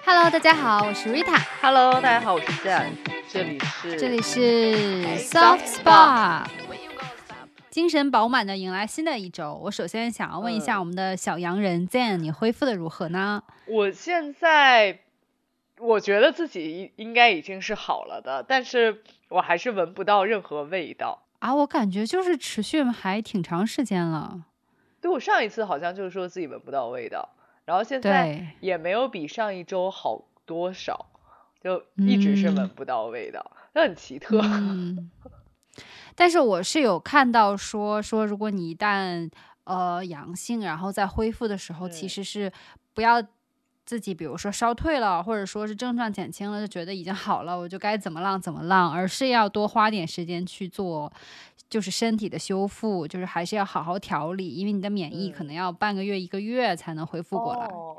Hello，大家好，我是 Rita。Hello，大家好，我是 Jan，这里是这里是 Soft Spa，精神饱满的迎来新的一周。我首先想要问一下嗯我们的小洋人 Zen，你恢复的如何呢？我现在我觉得自己应该已经是好了的，但是我还是闻不到任何味道。啊，我感觉就是持续还挺长时间了。对我上一次好像就是说自己闻不到味道，然后现在，也没有比上一周好多少，就一直是闻嗯不到味道，这很奇特。嗯，但是我是有看到说说，如果你一旦呃阳性，然后在恢复的时候，其嗯实是不要自己，比如说烧退了，或者说是症状减轻了，就觉得已经好了，我就该怎么浪怎么浪，而是要多花点时间去做。就是身体的修复，就是还是要好好调理，因为你的免疫可嗯能要半个月、一个月才能恢复过来。哦，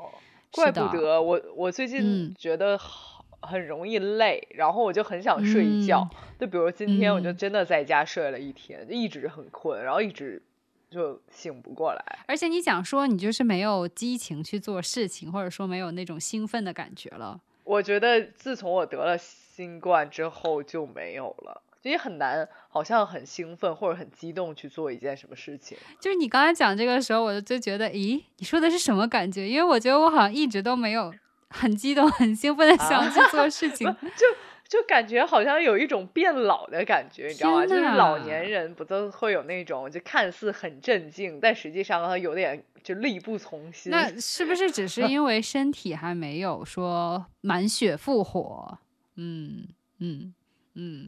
怪不得我我最近嗯觉得好很容易累，然后我就很想睡一觉。就比如今天我就嗯真的在家睡了一天，就一直很困，然后一直就醒不过来。而且你讲说你就是没有激情去做事情，或者说没有那种兴奋的感觉了。我觉得自从我得了新冠之后就没有了，就也很难，好像很兴奋或者很激动去做一件什么事情。就是你刚才讲这个时候，我就觉得，咦，你说的是什么感觉？因为我觉得我好像一直都没有很激动、很兴奋的想去做事情。就就感觉好像有一种变老的感觉，你知道吗？就是老年人不都会有那种就看似很镇静，但实际上他有点就力不从心。那是不是只是 因为身体还没有说满血复活？嗯嗯嗯。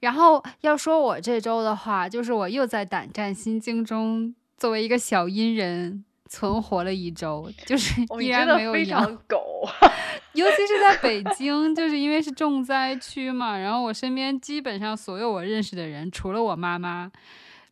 然后要说我这周的话，就是我又在胆战心惊中，作为一个小阴人存活了一周，就是哦，依然没有阳。常狗。尤其是在北 京，就是因为是重灾区嘛，然后我身边基本上所有我认识的人，除了我妈妈，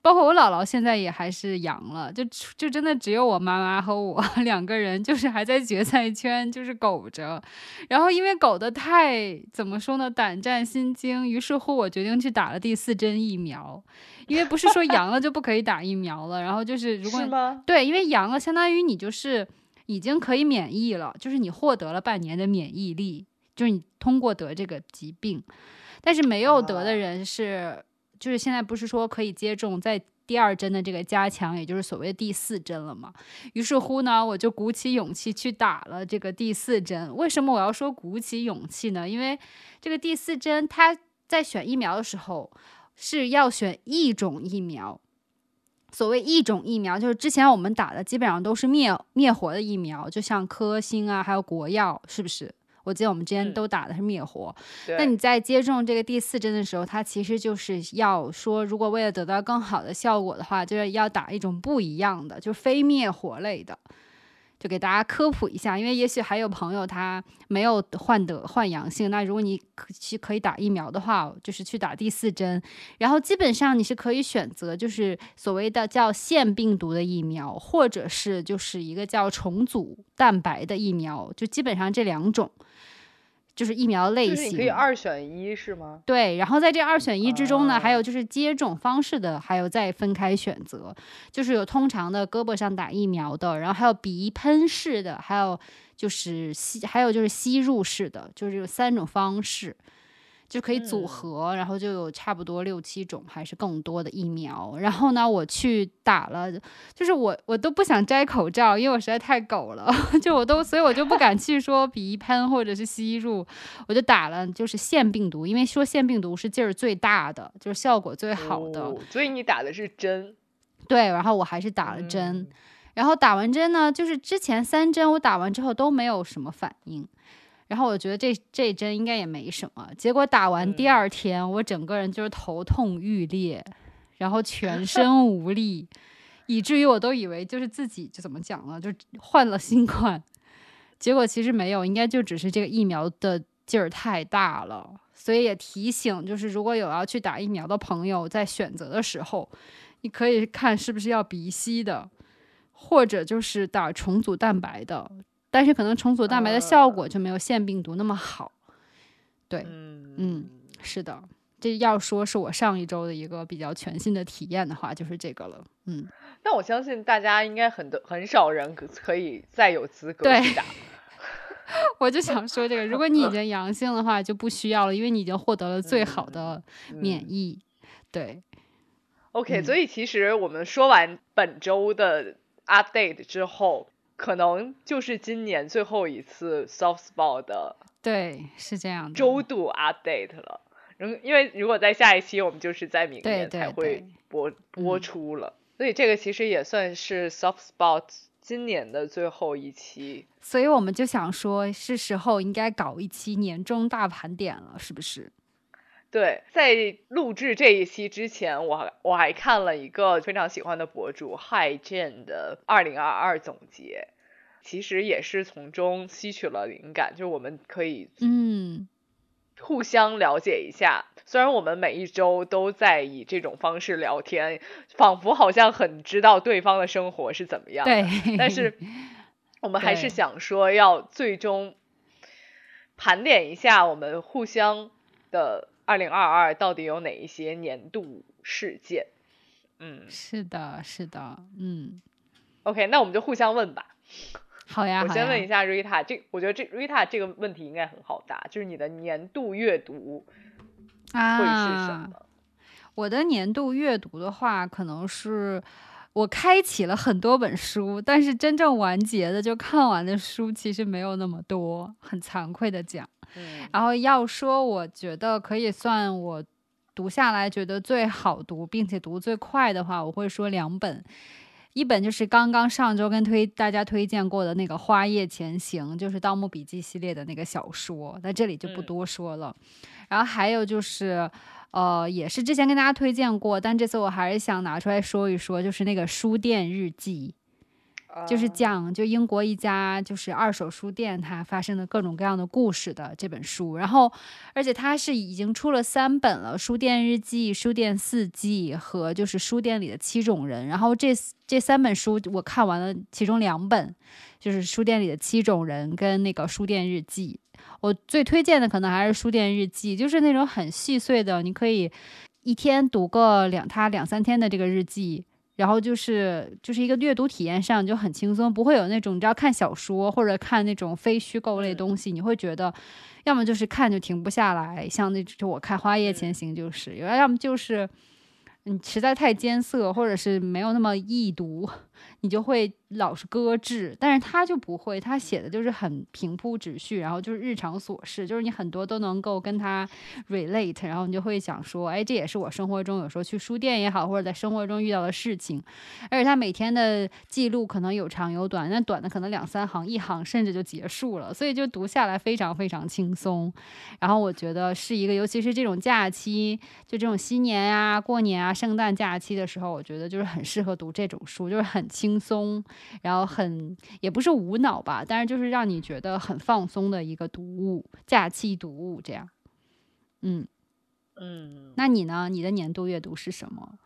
包括我姥姥，现在也还是阳了，就就真的只有我妈妈和我 两个人，就是还在决赛圈，就是苟着。然后因为苟得太怎么说呢，胆战心惊，于是乎我决定去打了第四针疫苗，因为不是说阳了就不可以打疫苗了，然后就是如果是？对，因为阳了，相当于你就是已经可以免疫了，就是你获得了半年的免疫力，就是你通过得这个疾病。但是没有得的啊人是，就是现在不是说可以接种在第二针的这个加强，也就是所谓的第四针了嘛？于是乎呢，我就鼓起勇气去打了这个第四针。为什么我要说鼓起勇气呢？因为这个第四针，它在选疫苗的时候是要选一种疫苗。所谓一种疫苗，就是之前我们打的基本上都是灭灭活的疫苗，就像科兴啊，还有国药，是不是？我记得我们之前嗯都打的是灭活。对。那你在接种这个第四针的时候，它其实就是要说，如果为了得到更好的效果的话，就是要打一种不一样的，就是非灭活类的。就给大家科普一下，因为也许还有朋友他没有患得患阳性，那如果你可去可以打疫苗的话，就是去打第四针，然后基本上你是可以选择就是所谓的叫腺病毒的疫苗，或者是就是一个叫重组蛋白的疫苗，就基本上这两种。就是疫苗类型。就是你可以二选一是吗？对，然后在这二选一之中呢，还啊有就是接种方式的，还有再分开选择，就是有通常的胳膊上打疫苗的，然后还有鼻喷式的，还有就是吸，还有就是吸入式的，就是有三种方式。就可以组嗯合，然后就有差不多六七种还是更多的疫苗。然后呢，我去打了，就是我我都不想摘口罩，因为我实在太狗了，就我都所以我就不敢去说鼻喷或者是吸入，我就打了就是腺病毒，因为说腺病毒是劲儿最大的，就是效果最好的。哦所以你打的是针。对，然后我还是打了针，嗯然后打完针呢，就是之前三针我打完之后都没有什么反应。然后我觉得这这针应该也没什么，结果打完第嗯二天，我整个人就是头痛欲裂，然后全 身无力，以至于我都以为就是自己就怎么讲呢，就患了新冠。结果其实没有，应该就只是这个疫苗的劲儿太大了。所以也提醒，就是如果有要去打疫苗的朋友，在选择的时候，你可以看是不是要鼻吸的，或者就是打重组蛋白的。但是可能重组蛋白的效果就没有腺病毒那么好。对，嗯嗯，是的，这要说是我上一周的一个比较全新的体验的话，就是这个了。嗯，但我相信大家应该很多很少人可可以再有资格对去打。我就想说这个，如果你已经 阳性的话，就不需要了，因为你已经获得了最好的免疫。对，OK，嗯所以其实我们说完本周的 update 之后，可能就是今年最后一次 soft spot 的对，是这样的。周度 update 了。如因为如果在下一期，我们就是在明年才会对播播嗯出了，所以这个其实也算是 soft spot 今年的最后一期。所以我们就想说，是时候应该搞一期年终大盘点了，是不是？对，在录制这一期之前，我还我还看了一个非常喜欢的博主 Hi Jane 的二零二二总结，其实也是从中吸取了灵感，就是我们可以嗯，互相了解一下。虽然我们每一周都在以这种方式聊天，仿佛好像很知道对方的生活是怎么样的，对。但是 我们还是想说要最终盘点一下我们互相的二零二二到底有哪一些年度事件。嗯是的，是的，嗯，，OK，那我们就互相问吧。好呀，我先问一下 Rita，这我觉得这 Rita 这个问题应该很好答，就是你的年度阅读会是什啊，么？我的年度阅读的话，可能是我开启了很多本书，但是真正完结的就看完的书其实没有那么多，很惭愧的讲。嗯然后要说，我觉得可以算我读下来觉得最好读，并且读最快的话，我会说两本。一本就是刚刚上周跟推大家推荐过的那个《花叶前行》，就是《盗墓笔记》系列的那个小说，在这里就不嗯多说了。然后还有就是，呃，也是之前跟大家推荐过，但这次我还是想拿出来说一说，就是那个书店日记。就是啊讲就英国一家就是二手书店它发生的各种各样的故事的这本书，然后而且它是已经出了三本了，《书店日记》、《书店四季》和就是书店里的七种人。然后这这三本书我看完了，其中两本就是书店里的七种人跟那个书店日记。我最推荐的可能还是书店日记，就是那种很细碎的，你可以一天读个两它两三天的这个日记。然后就是就是一个阅读体验上就很轻松，不会有那种你知道看小说或者看那种非虚构类嗯。东西，你会觉得要么就是看就停不下来，像那就我看《花叶前行》就是，要么就是你实在太艰涩或者是没有那么易读，你就会老是搁置。但是他就不会，他写的就是很平铺直叙，然后就是日常琐事，就是你很多都能够跟他 relate，然后你就会想说，哎，这也是我生活中有时候去书店也好，或者在生活中遇到的事情。而且他每天的记录可能有长有短，那短的可能两三行、一行甚至就结束了，所以就读下来非常非常轻松。然后我觉得是一个，尤其是这种假期，就这种新年啊、过年啊、圣诞假期的时候，我觉得就是很适合读这种书，就是很轻松，然后很也不是无脑吧，但是就是让你觉得很放松的一个读物，假期读物这样。嗯，嗯，那你呢？你的年度阅读是什么？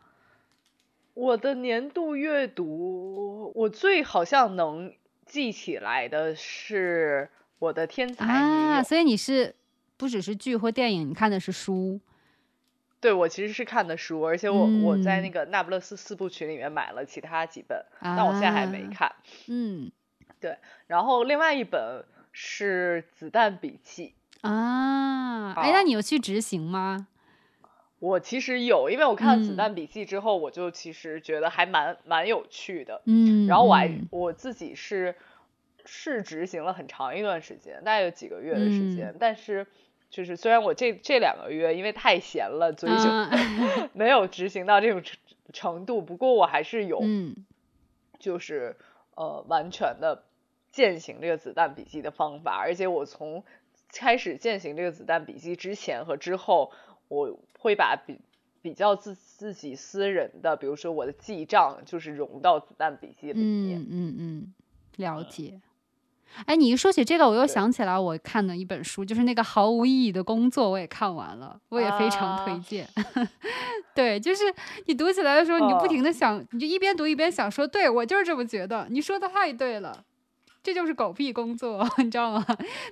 我的年度阅读，我最好像能记起来的是我的天才。啊，所以你是不只是剧或电影，你看的是书。对我其实是看的书，而且我、我在那嗯个那不勒斯四部曲里面买了其他几本，但我现在还没啊看。嗯对然后另外一本是《子弹笔记》，啊，哎，那你有去执行吗？我其实有，因为我看了《子嗯弹笔记》之后，我就其实觉得还蛮蛮有趣的。嗯，然后我还嗯我自己是是执行了很长一段时间，大概有几个月的时间，嗯但是就是虽然我这这两个月因为太闲了，所以就啊 没有执行到这种程程度，不过我还是有嗯就是呃完全的践行这个子弹笔记的方法，而且我从开始践行这个子弹笔记之前和之后，我会把比比较自自己私人的，比如说我的记账，就是融到子弹笔记里面。嗯嗯嗯，了解。哎，你一说起这个，我又想起来我看的一本书，就是那个毫无意义的工作，我也看完了，我也非常推啊荐。对，就是你读起来的时候，你就不哦停的想，你就一边读一边想说，对我就是这么觉得，你说的太对了。这就是狗屁工作，你知道吗？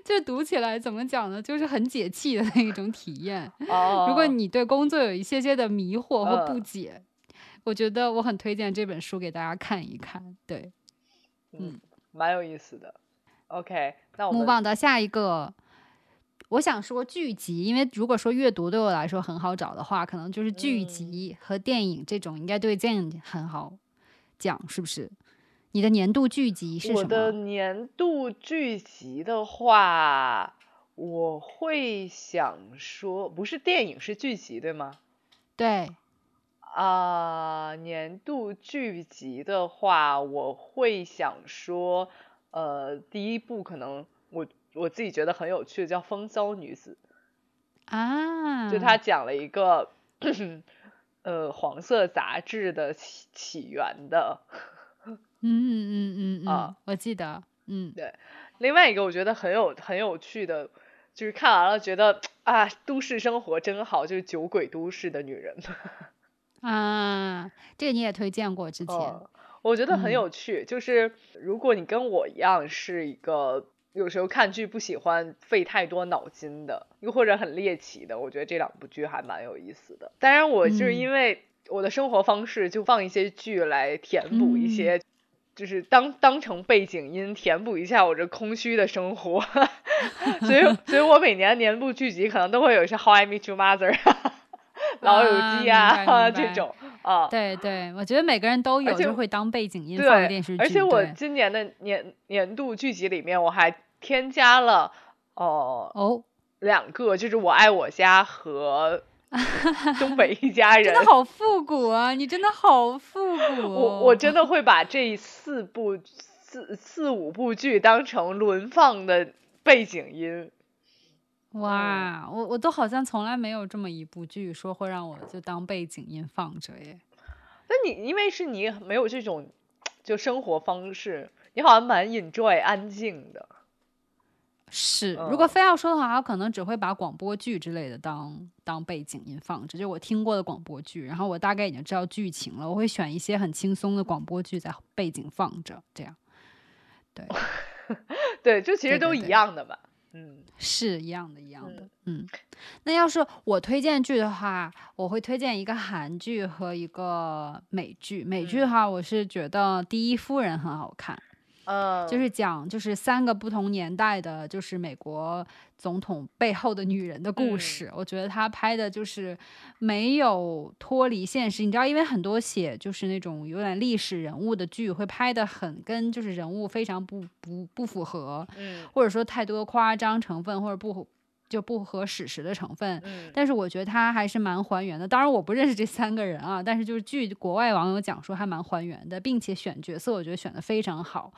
就是读起来怎么讲呢？就是很解气的那一种体验。哦，如果你对工作有一些些的迷惑或不嗯解，我觉得我很推荐这本书给大家看一看。对，嗯蛮有意思的。OK，那我目们望到下一个。我想说剧集，因为如果说阅读对我来说很好找的话，可能就是剧嗯集和电影这种，应该对这样很好讲，是不是？你的年度剧集是什么我的？年度剧集的话，我会想说，不是电影是剧集对吗？对，啊、年度剧集的话，我会想说，呃，第一部可能我我自己觉得很有趣的叫《风骚女子》，啊，就他讲了一个 呃黄色杂志的起起源的。嗯嗯嗯嗯嗯，啊我记得，嗯对另外一个我觉得很有很有趣的，就是看完了觉得啊，都市生活真好，就是《酒鬼都市的女人》。啊，这个你也推荐过之前，嗯，我觉得很嗯有趣。就是如果你跟我一样是一个有时候看剧不喜欢费太多脑筋的，又或者很猎奇的，我觉得这两部剧还蛮有意思的。当然，我就是嗯因为我的生活方式就放一些剧来填补一嗯些。就是当当成背景音填补一下我这空虚的生活，所以所以我每年年度剧集可能都会有一些《How I Met Your Mother》老友记啊啊这种啊，对对，我觉得每个人都有，且就会当背景音放电视剧。而且我今年的年年度剧集里面，我还添加了哦、哦，两个，就是《我爱我家》和 《东北一家人真》。的好复古啊！你真的好复古、哦。我我真的会把这四部四四五部剧当成轮放的背景音。哇，我我都好像从来没有这么一部剧说会让我就当背景音放着耶。那你因为是你没有这种就生活方式，你好像蛮 enjoy 安静的。是，如果嗯非要说的话，我可能只会把广播剧之类的当当背景音放着，就我听过的广播剧，然后我大概已经知道剧情了，我会选一些很轻松的广播剧在背景放着，这样。对，对，就其实都一对对对样的嘛。嗯是一样的，一样的。嗯，那要是我推荐剧的话，我会推荐一个韩剧和一个美剧。美剧的嗯话，我是觉得《第一夫人》很好看。嗯，就是讲就是三个不同年代的，就是美国总统背后的女人的故嗯事。我觉得他拍的就是没有脱离现实，你知道，因为很多写就是那种有点历史人物的剧，会拍的很跟就是人物非常不不不符合，嗯或者说太多夸张成分，或者不就不合史实的成分。嗯但是我觉得它还是蛮还原的。当然我不认识这三个人啊，但是就是据国外网友讲说还蛮还原的，并且选角色我觉得选的非常好。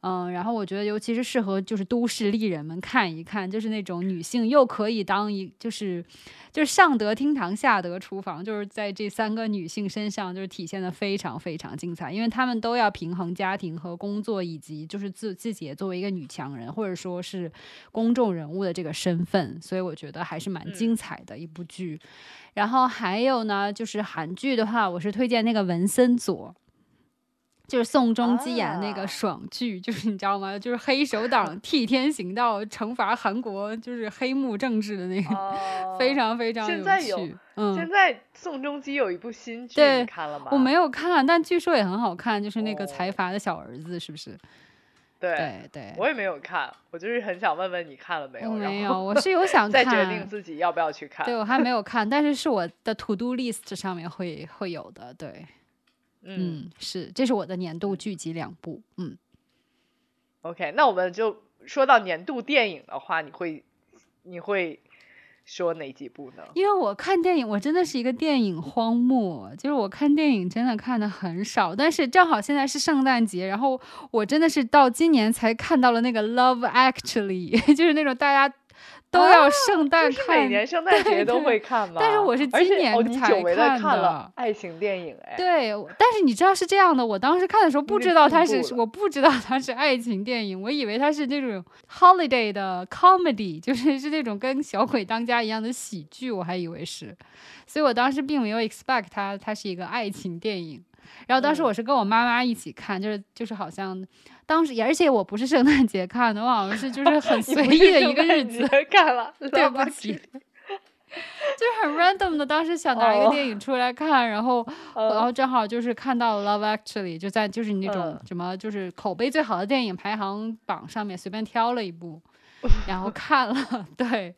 嗯，然后我觉得尤其是适合就是都市丽人们看一看，就是那种女性又可以当一就是就是上得厅堂下得厨房，就是在这三个女性身上就是体现的非常非常精彩，因为她们都要平衡家庭和工作，以及就是自自己也作为一个女强人或者说是公众人物的这个身份，所以我觉得还是蛮嗯精彩的一部剧。然后还有呢，就是韩剧的话，我是推荐那个文森佐。就是宋仲基演的那啊个爽剧，就是你知道吗？就是黑手党 替天行道，惩罚韩国就是黑幕政治的那个，哦非常非常现在有趣。嗯，现在宋仲基有一部新剧，对你看了吗？我没有看，但据说也很好看，就是那个哦财阀的小儿子，是不是？对，对对，我也没有看，我就是很想问问你看了没有，我没有，我是有 想再，决定自己要不要去看。对我还没有 看，但是是我的 to do list 上面会会有的。对，嗯嗯，是，这是我的年度剧集两部。嗯，，OK，那我们就说到年度电影的话，你会你会说哪几部呢？因为我看电影，我真的是一个电影荒漠，就是我看电影真的看的很少。但是正好现在是圣诞节，然后我真的是到今年才看到了那个《Love Actually》，就是那种大家 都要圣诞看，每年圣诞节都会看吗？但是我是今年才看的看了爱情电影，哎，对，但是你知道是这样的，我当时看的时候不知道它是，我不知道它是爱情电影，我以为它是那种 holiday 的 comedy，就是是那种跟《小鬼当家》一样的喜剧，我还以为是，所以我当时并没有 expect 它它是一个爱情电影。然后当时嗯我是跟我妈妈一起看，就是就是好像当时，而且我不是圣诞节看的，我好像是就是很随意的一个日子，看了，对不起 就是很 random 的，当时想拿一个电影出来看，然后然后正好就是看到了 Love Actually，就在就是那种什么就是口碑最好的电影排行榜上面随便挑了一部，然后看了，对。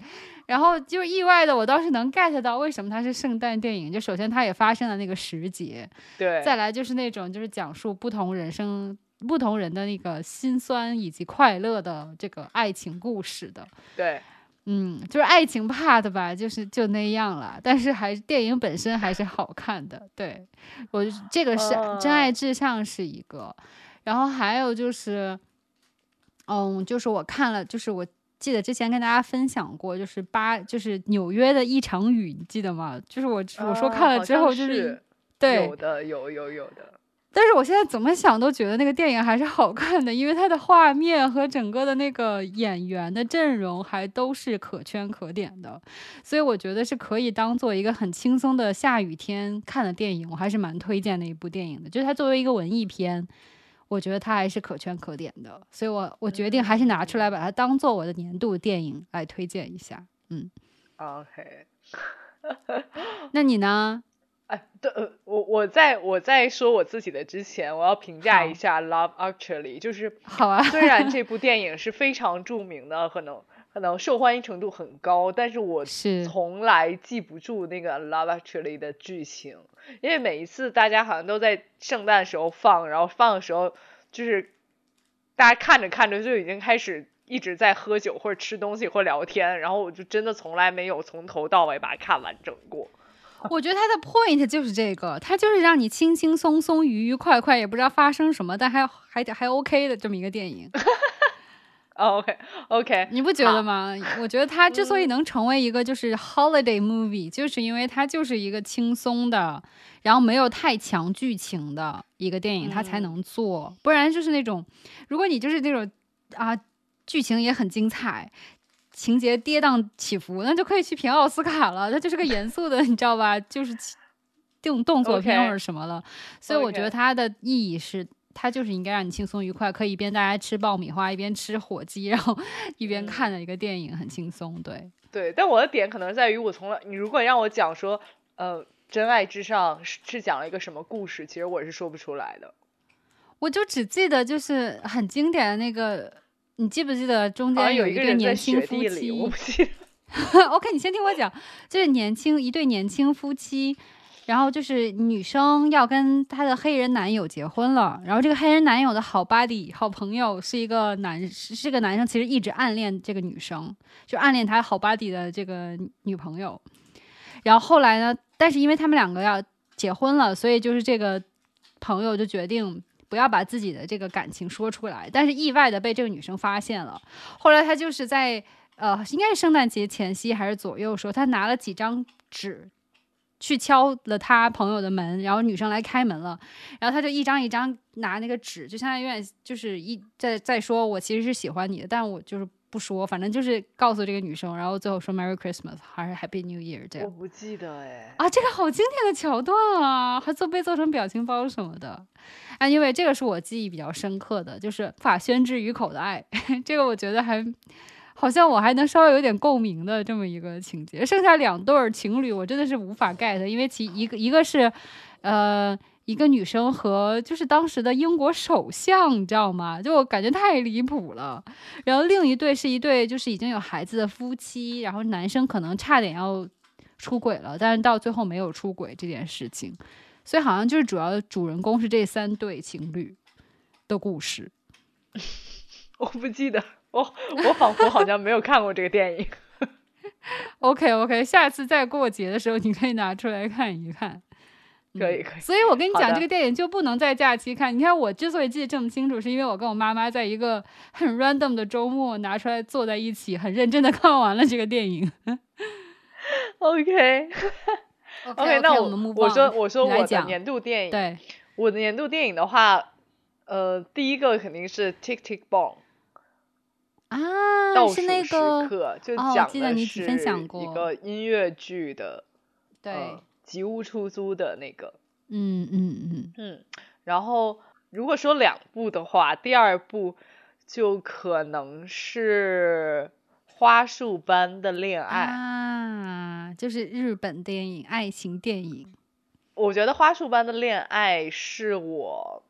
然后就意外的，我倒是能 get 到为什么它是圣诞电影。就首先它也发生了那个时节，对。再来就是那种就是讲述不同人生、不同人的那个心酸以及快乐的这个爱情故事的。对，嗯，就是爱情 part 吧，就是就那样了。但是还电影本身还是好看的。对我这个是真爱至上是一个，然后还有就是，嗯，就是我看了，就是我。记得之前跟大家分享过，就是八，就是纽约的一场雨，你记得吗？就是我我说看了之后，就是对，有的有有有的。但是我现在怎么想都觉得那个电影还是好看的，因为它的画面和整个的那个演员的阵容还都是可圈可点的，所以我觉得是可以当做一个很轻松的下雨天看的电影，我还是蛮推荐的一部电影的，就是它作为一个文艺片。我觉得它还是可圈可点的，所以我我决定还是拿出来把它当做我的年度电影来推荐一下。嗯，OK，那你呢？哎，对，我我在我在说我自己的之前，我要评价一下《Love Actually》，就是好啊。虽然这部电影是非常著名的，可能。可能受欢迎程度很高，但是我从来记不住那个《Love Actually》的剧情，因为每一次大家好像都在圣诞时候放，然后放的时候就是大家看着看着就已经开始一直在喝酒或者吃东西或聊天，然后我就真的从来没有从头到尾把它看完整过。我觉得它的 point 就是这个，它就是让你轻轻松松、愉愉快快，也不知道发生什么，但还还还 OK 的这么一个电影。OK，OK，你不觉得吗？我觉得它之所以能成为一个就是 holiday movie，就是因为它就是一个轻松的，然后没有太强剧情的一个电影，它才能做。不然就是那种，如果你就是那种啊，剧情也很精彩，情节跌宕起伏，那就可以去评奥斯卡了。它就是个严肃的，你知道吧？就是动动作片或者什么的。所以我觉得它的意义是。它就是应该让你轻松愉快，可以一边大家吃爆米花，一边吃火鸡，然后一边看的一个电影，很轻松。对对，但我的点可能在于，我从来你如果让我讲说，呃，真爱至上是是讲了一个什么故事，其实我是说不出来的。我就只记得就是很经典的那个，你记不记得中间有一对年轻夫妻？我不记得。OK，你先听我讲，就是年轻一对年轻夫妻。然后就是女生要跟她的黑人男友结婚了，然后这个黑人男友的好 buddy 好朋友是一个男，是个男生，其实一直暗恋这个女生，就暗恋他好 buddy 的这个女朋友。然后后来呢，但是因为他们两个要结婚了，所以就是这个朋友就决定不要把自己的这个感情说出来，但是意外的被这个女生发现了。后来他就是在呃，应该是圣诞节前夕还是左右时候，他拿了几张纸。去敲了他朋友的门，然后女生来开门了，然后他就一张一张拿那个纸，就相当于就是一在在说，我其实是喜欢你的，但我就是不说，反正就是告诉这个女生，然后最后说 Merry Christmas 还是 Happy New Year 这样。我不记得哎。啊，这个好经典的桥段啊，还做被做成表情包什么的。啊，因为这个是我记忆比较深刻的，就是无法宣之于口的爱，这个我觉得还。好像我还能稍微有点共鸣的这么一个情节，剩下两对情侣我真的是无法 get，因为其一个一个是，呃，一个女生和就是当时的英国首相，你知道吗？就我感觉太离谱了。然后另一对是一对就是已经有孩子的夫妻，然后男生可能差点要出轨了，但是到最后没有出轨这件事情，所以好像就是主要主人公是这三对情侣的故事。我不记得。我我仿佛好像没有看过这个电影。OK OK，下次再过节的时候你可以拿出来看一看。可以可以。所以我跟你讲，这个电影就不能在假期看。你看我之所以记得这么清楚，是因为我跟我妈妈在一个很 random 的周末拿出来坐在一起，很认真的看完了这个电影。OK OK，那我我说我说我的年度电影，对，我的年度电影的话，呃，第一个肯定是 Tick Tick Boom。啊，是那个就讲的是一个音乐剧的，对，吉屋出租的那个，嗯嗯嗯嗯。然后如果说两部的话，第二部就可能是花束般的恋爱啊，就是日本电影、爱情电影。我觉得《花束般的恋爱》是我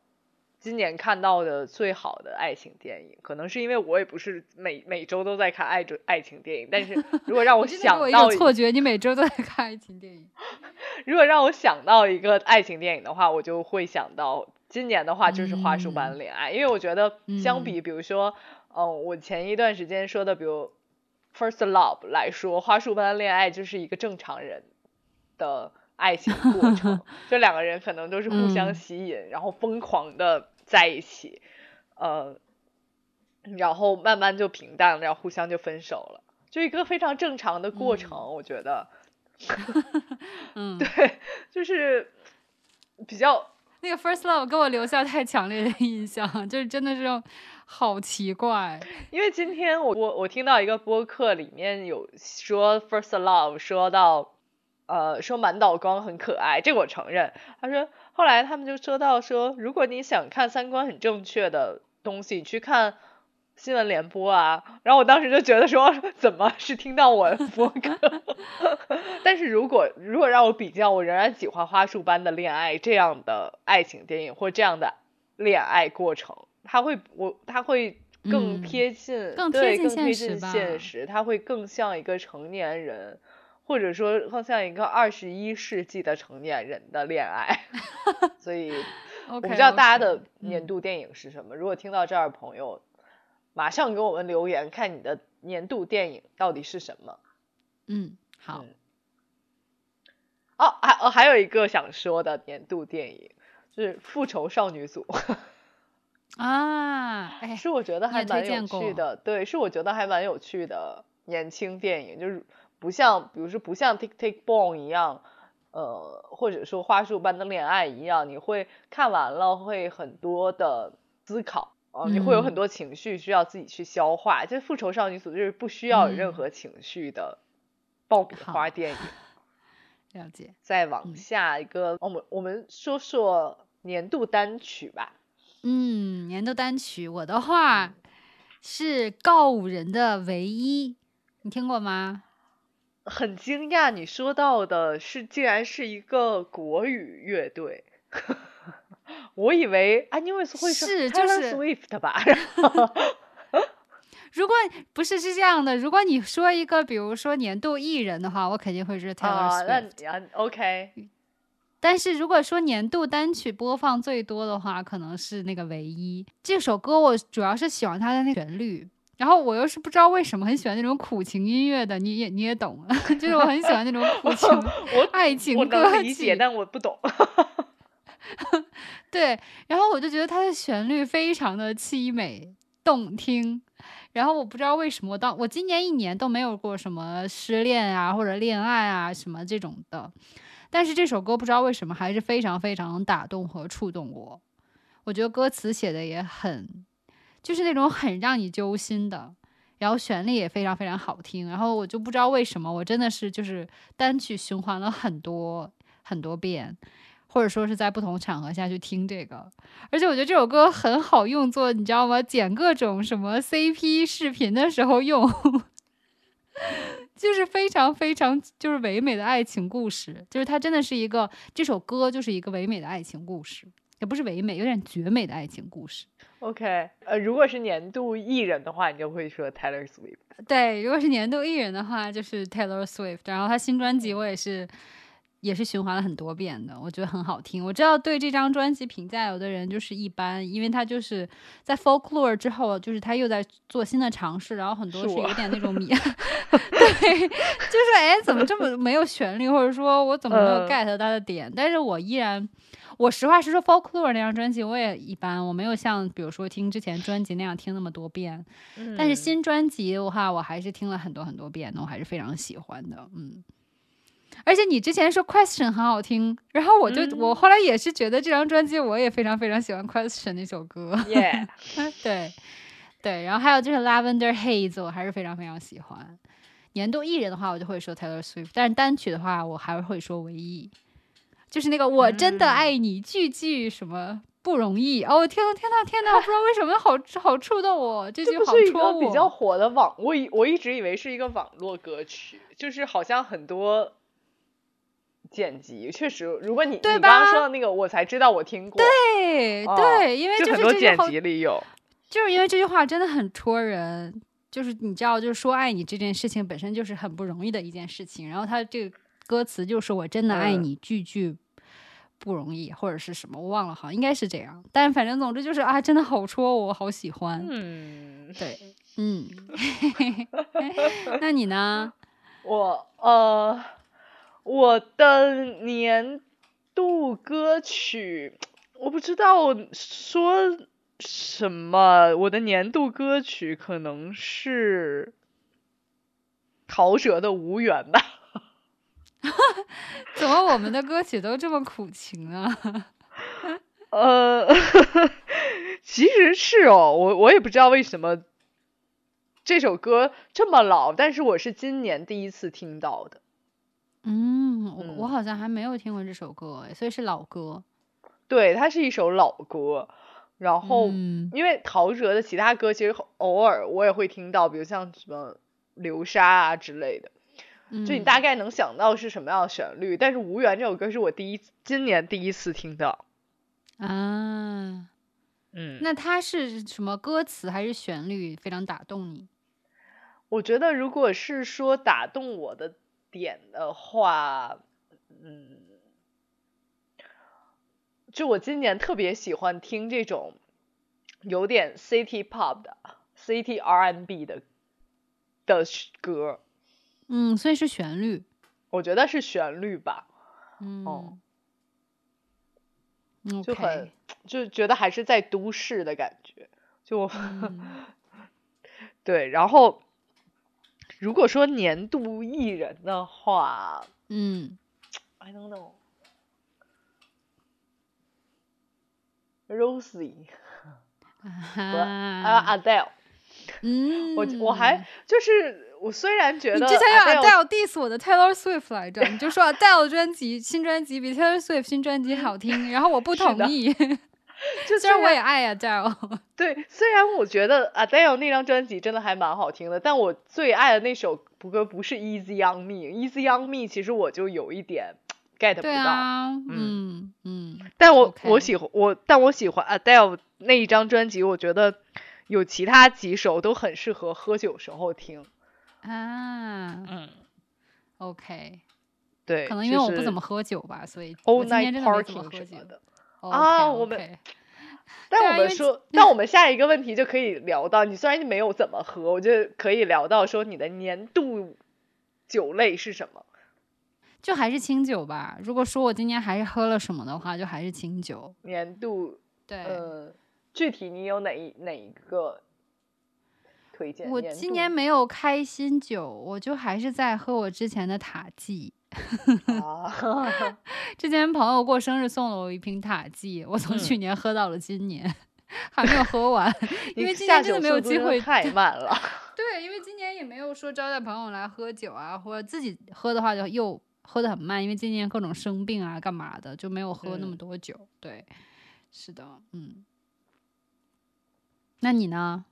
今年看到的最好的爱情电影，可能是因为我也不是每每周都在看爱着爱情电影，但是 如果让我想到，我错觉，你每周都在看爱情电影。如果让我想到一个爱情电影的话，我就会想到今年的话就是《花束般的恋爱》，因为我觉得相比，比如说，嗯，我前一段时间说的，比如《First Love》来说，《花束般的恋爱》就是一个正常人的。爱情过程，这两个人可能都是互相吸引，然后疯狂的在一起，呃，然后慢慢就平淡了，然后互相就分手了，就一个非常正常的过程，我觉得。嗯，对，就是比较那个 first love 给我留下太强烈的印象，就是真的是好奇怪。因为今天我我我听到一个播客里面有说 first love，说到。呃，说满岛光很可爱，这我承认。他说，后来他们就说到说，如果你想看三观很正确的东西，你去看新闻联播啊。然后我当时就觉得说，怎么是听到我的播客？但是如果如果让我比较，我仍然喜欢《花束般的恋爱》这样的爱情电影或这样的恋爱过程，它会我它会更贴近，更贴近现实，现实，它会更像一个成年人。或者说更像一个二十一世纪的成年人的恋爱，所以我不知道大家的年度电影是什么。如果听到这儿，朋友马上给我们留言，看你的年度电影到底是什么。嗯，好。哦，还哦还有一个想说的年度电影是《复仇少女组》啊，是我觉得还蛮有趣的，对，是我觉得还蛮有趣的年轻电影，就是。不像，比如说不像《Tick Tick Boom》一样，呃，或者说《花束般的恋爱》一样，你会看完了会很多的思考啊，你会有很多情绪需要自己去消化。就《复仇少女组》就是不需要有任何情绪的爆米花电影。了解。再往下一个，我们我们说说年度单曲吧。嗯，年度单曲，我的话是告五人的唯一，你听过吗？很惊讶，你说到的是竟然是一个国语乐队，我以为 Anyways 会是就是 Swift 吧。如果不是是这样的，如果你说一个，比如说年度艺人的话，我肯定会是 Taylor Swift。啊，OK。但是如果说年度单曲播放最多的话，可能是那个唯一。这首歌我主要是喜欢它的那旋律。然后我又是不知道为什么很喜欢那种苦情音乐的，你也你也懂，就是我很喜欢那种苦情 爱情歌曲。我能理解，但我不懂。对，然后我就觉得它的旋律非常的凄美动听。然后我不知道为什么，当我今年一年都没有过什么失恋啊或者恋爱啊什么这种的，但是这首歌不知道为什么还是非常非常打动和触动我。我觉得歌词写的也很。就是那种很让你揪心的，然后旋律也非常非常好听，然后我就不知道为什么，我真的是就是单曲循环了很多很多遍，或者说是在不同场合下去听这个，而且我觉得这首歌很好用作你知道吗？剪各种什么 CP 视频的时候用，就是非常非常就是唯美的爱情故事，就是它真的是一个这首歌就是一个唯美的爱情故事，也不是唯美，有点绝美的爱情故事。OK，呃，如果是年度艺人的话，你就会说 Taylor Swift。对，如果是年度艺人的话，就是 Taylor Swift。然后他新专辑我也是，也是循环了很多遍的，我觉得很好听。我知道对这张专辑评价有的人就是一般，因为他就是在 Folklore 之后，就是他又在做新的尝试，然后很多是有点那种迷 对，就是哎，怎么这么没有旋律，或者说我怎么没有 get 他的点？但是我依然。我实话实说，《Folklore》那张专辑我也一般，我没有像比如说听之前专辑那样听那么多遍。但是新专辑的话，我还是听了很多很多遍的，我还是非常喜欢的。嗯，而且你之前说《Question》很好听，然后我就我后来也是觉得这张专辑我也非常非常喜欢《Question》那首歌。耶，对对，然后还有就是《Lavender Haze》，我还是非常非常喜欢。年度艺人的话，我就会说 Taylor Swift，但是单曲的话，我还会说唯一。就是那个我真的爱你，句句什么不容易哦！天呐天呐天呐！不知道为什么好好触动我，这句好是一戳个比较火的网，我以我一直以为是一个网络歌曲，就是好像很多剪辑，确实，如果你你刚刚说的那个，我才知道我听过。对对，因为就很多剪辑里有，就是因为这句话真的很戳人，就是你知道，就是说爱你这件事情本身就是很不容易的一件事情，然后他这个歌词就是我真的爱你，句句。不容易，或者是什么，我忘了，好像应该是这样。但反正总之就是啊，真的好戳我，好喜欢。嗯，对，嗯。那你呢？我呃，我的年度歌曲，我不知道说什么。我的年度歌曲可能是陶喆的《无缘》吧。怎么我们的歌曲都这么苦情啊？呃，其实是哦，我我也不知道为什么这首歌这么老，但是我是今年第一次听到的。嗯，我我好像还没有听过这首歌，所以是老歌。对，它是一首老歌。然后，因为陶喆的其他歌其实偶尔我也会听到，比如像什么流沙啊之类的。就你大概能想到是什么样的旋律，但是《无缘》这首歌是我第一今年第一次听到。啊，嗯，那它是什么歌词还是旋律非常打动你？我觉得如果是说打动我的点的话，嗯，就我今年特别喜欢听这种有点 City Pop 的 City R&B 的的歌。嗯，所以是旋律，我觉得是旋律吧，嗯，就很就觉得还是在都市的感觉，就 对。然后如果说年度艺人的话，嗯，I don't know，Rosie 啊，Adele，嗯，我我还就是。我虽然觉得你之前用 Adele diss 我的 Taylor Swift 来着，你就说 Adele 专辑新专辑比 Taylor Swift 新专辑好听，然后我不同意。就虽然我也爱 Adele，对，虽然我觉得 Adele 那张专辑真的还蛮好听的，但我最爱的那首歌不是 Easy on Me，Easy on Me 其实我就有一点 get 不到。嗯嗯，但我我喜欢我，但我喜欢 Adele 那一张专辑，我觉得有其他几首都很适合喝酒时候听。啊，嗯，OK，对，可能因为我不怎么喝酒吧，所以 all night party 什么的啊，我们，但我们说，那我们下一个问题就可以聊到，你虽然没有怎么喝，我觉得可以聊到说你的年度酒类是什么？就还是清酒吧。如果说我今年还是喝了什么的话，就还是清酒。年度，对，呃，具体你有哪一哪一个推荐？我今年没有开心酒，我就还是在喝我之前的塔季。之前朋友过生日送了我一瓶塔季，我从去年喝到了今年，还没有喝 完，因为今年真的没有机会。太慢了。对，因为今年也没有说招待朋友来喝酒啊，或者自己喝的话就又喝的很慢，因为今年各种生病啊，干嘛的就没有喝那么多酒。对，是的，嗯。那你呢？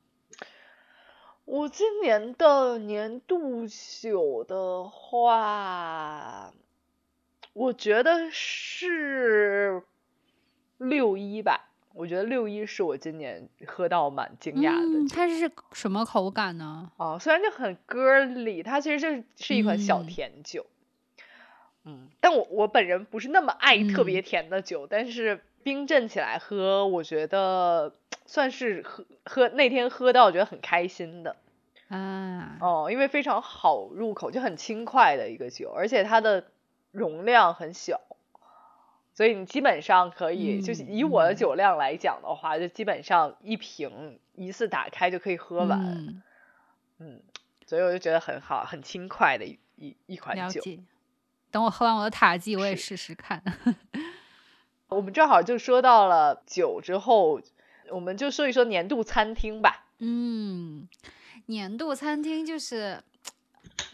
我今年的年度酒的话，我觉得是六一吧。我觉得六一是我今年喝到蛮惊讶的。它是什么口感呢？哦，虽然就很 girly，它其实就是是一款小甜酒。嗯，但我我本人不是那么爱特别甜的酒，但是冰镇起来喝，我觉得。算是喝喝那天喝到我觉得很开心的啊哦，因为非常好入口，就很轻快的一个酒，而且它的容量很小，所以你基本上可以就是以我的酒量来讲的话，就基本上一瓶一次打开就可以喝完，嗯，所以我就觉得很好，很轻快的一一一款酒。等我喝完我的塔基，我也试试看。我们正好就说到了酒之后。我们就说一说年度餐厅吧。嗯，年度餐厅就是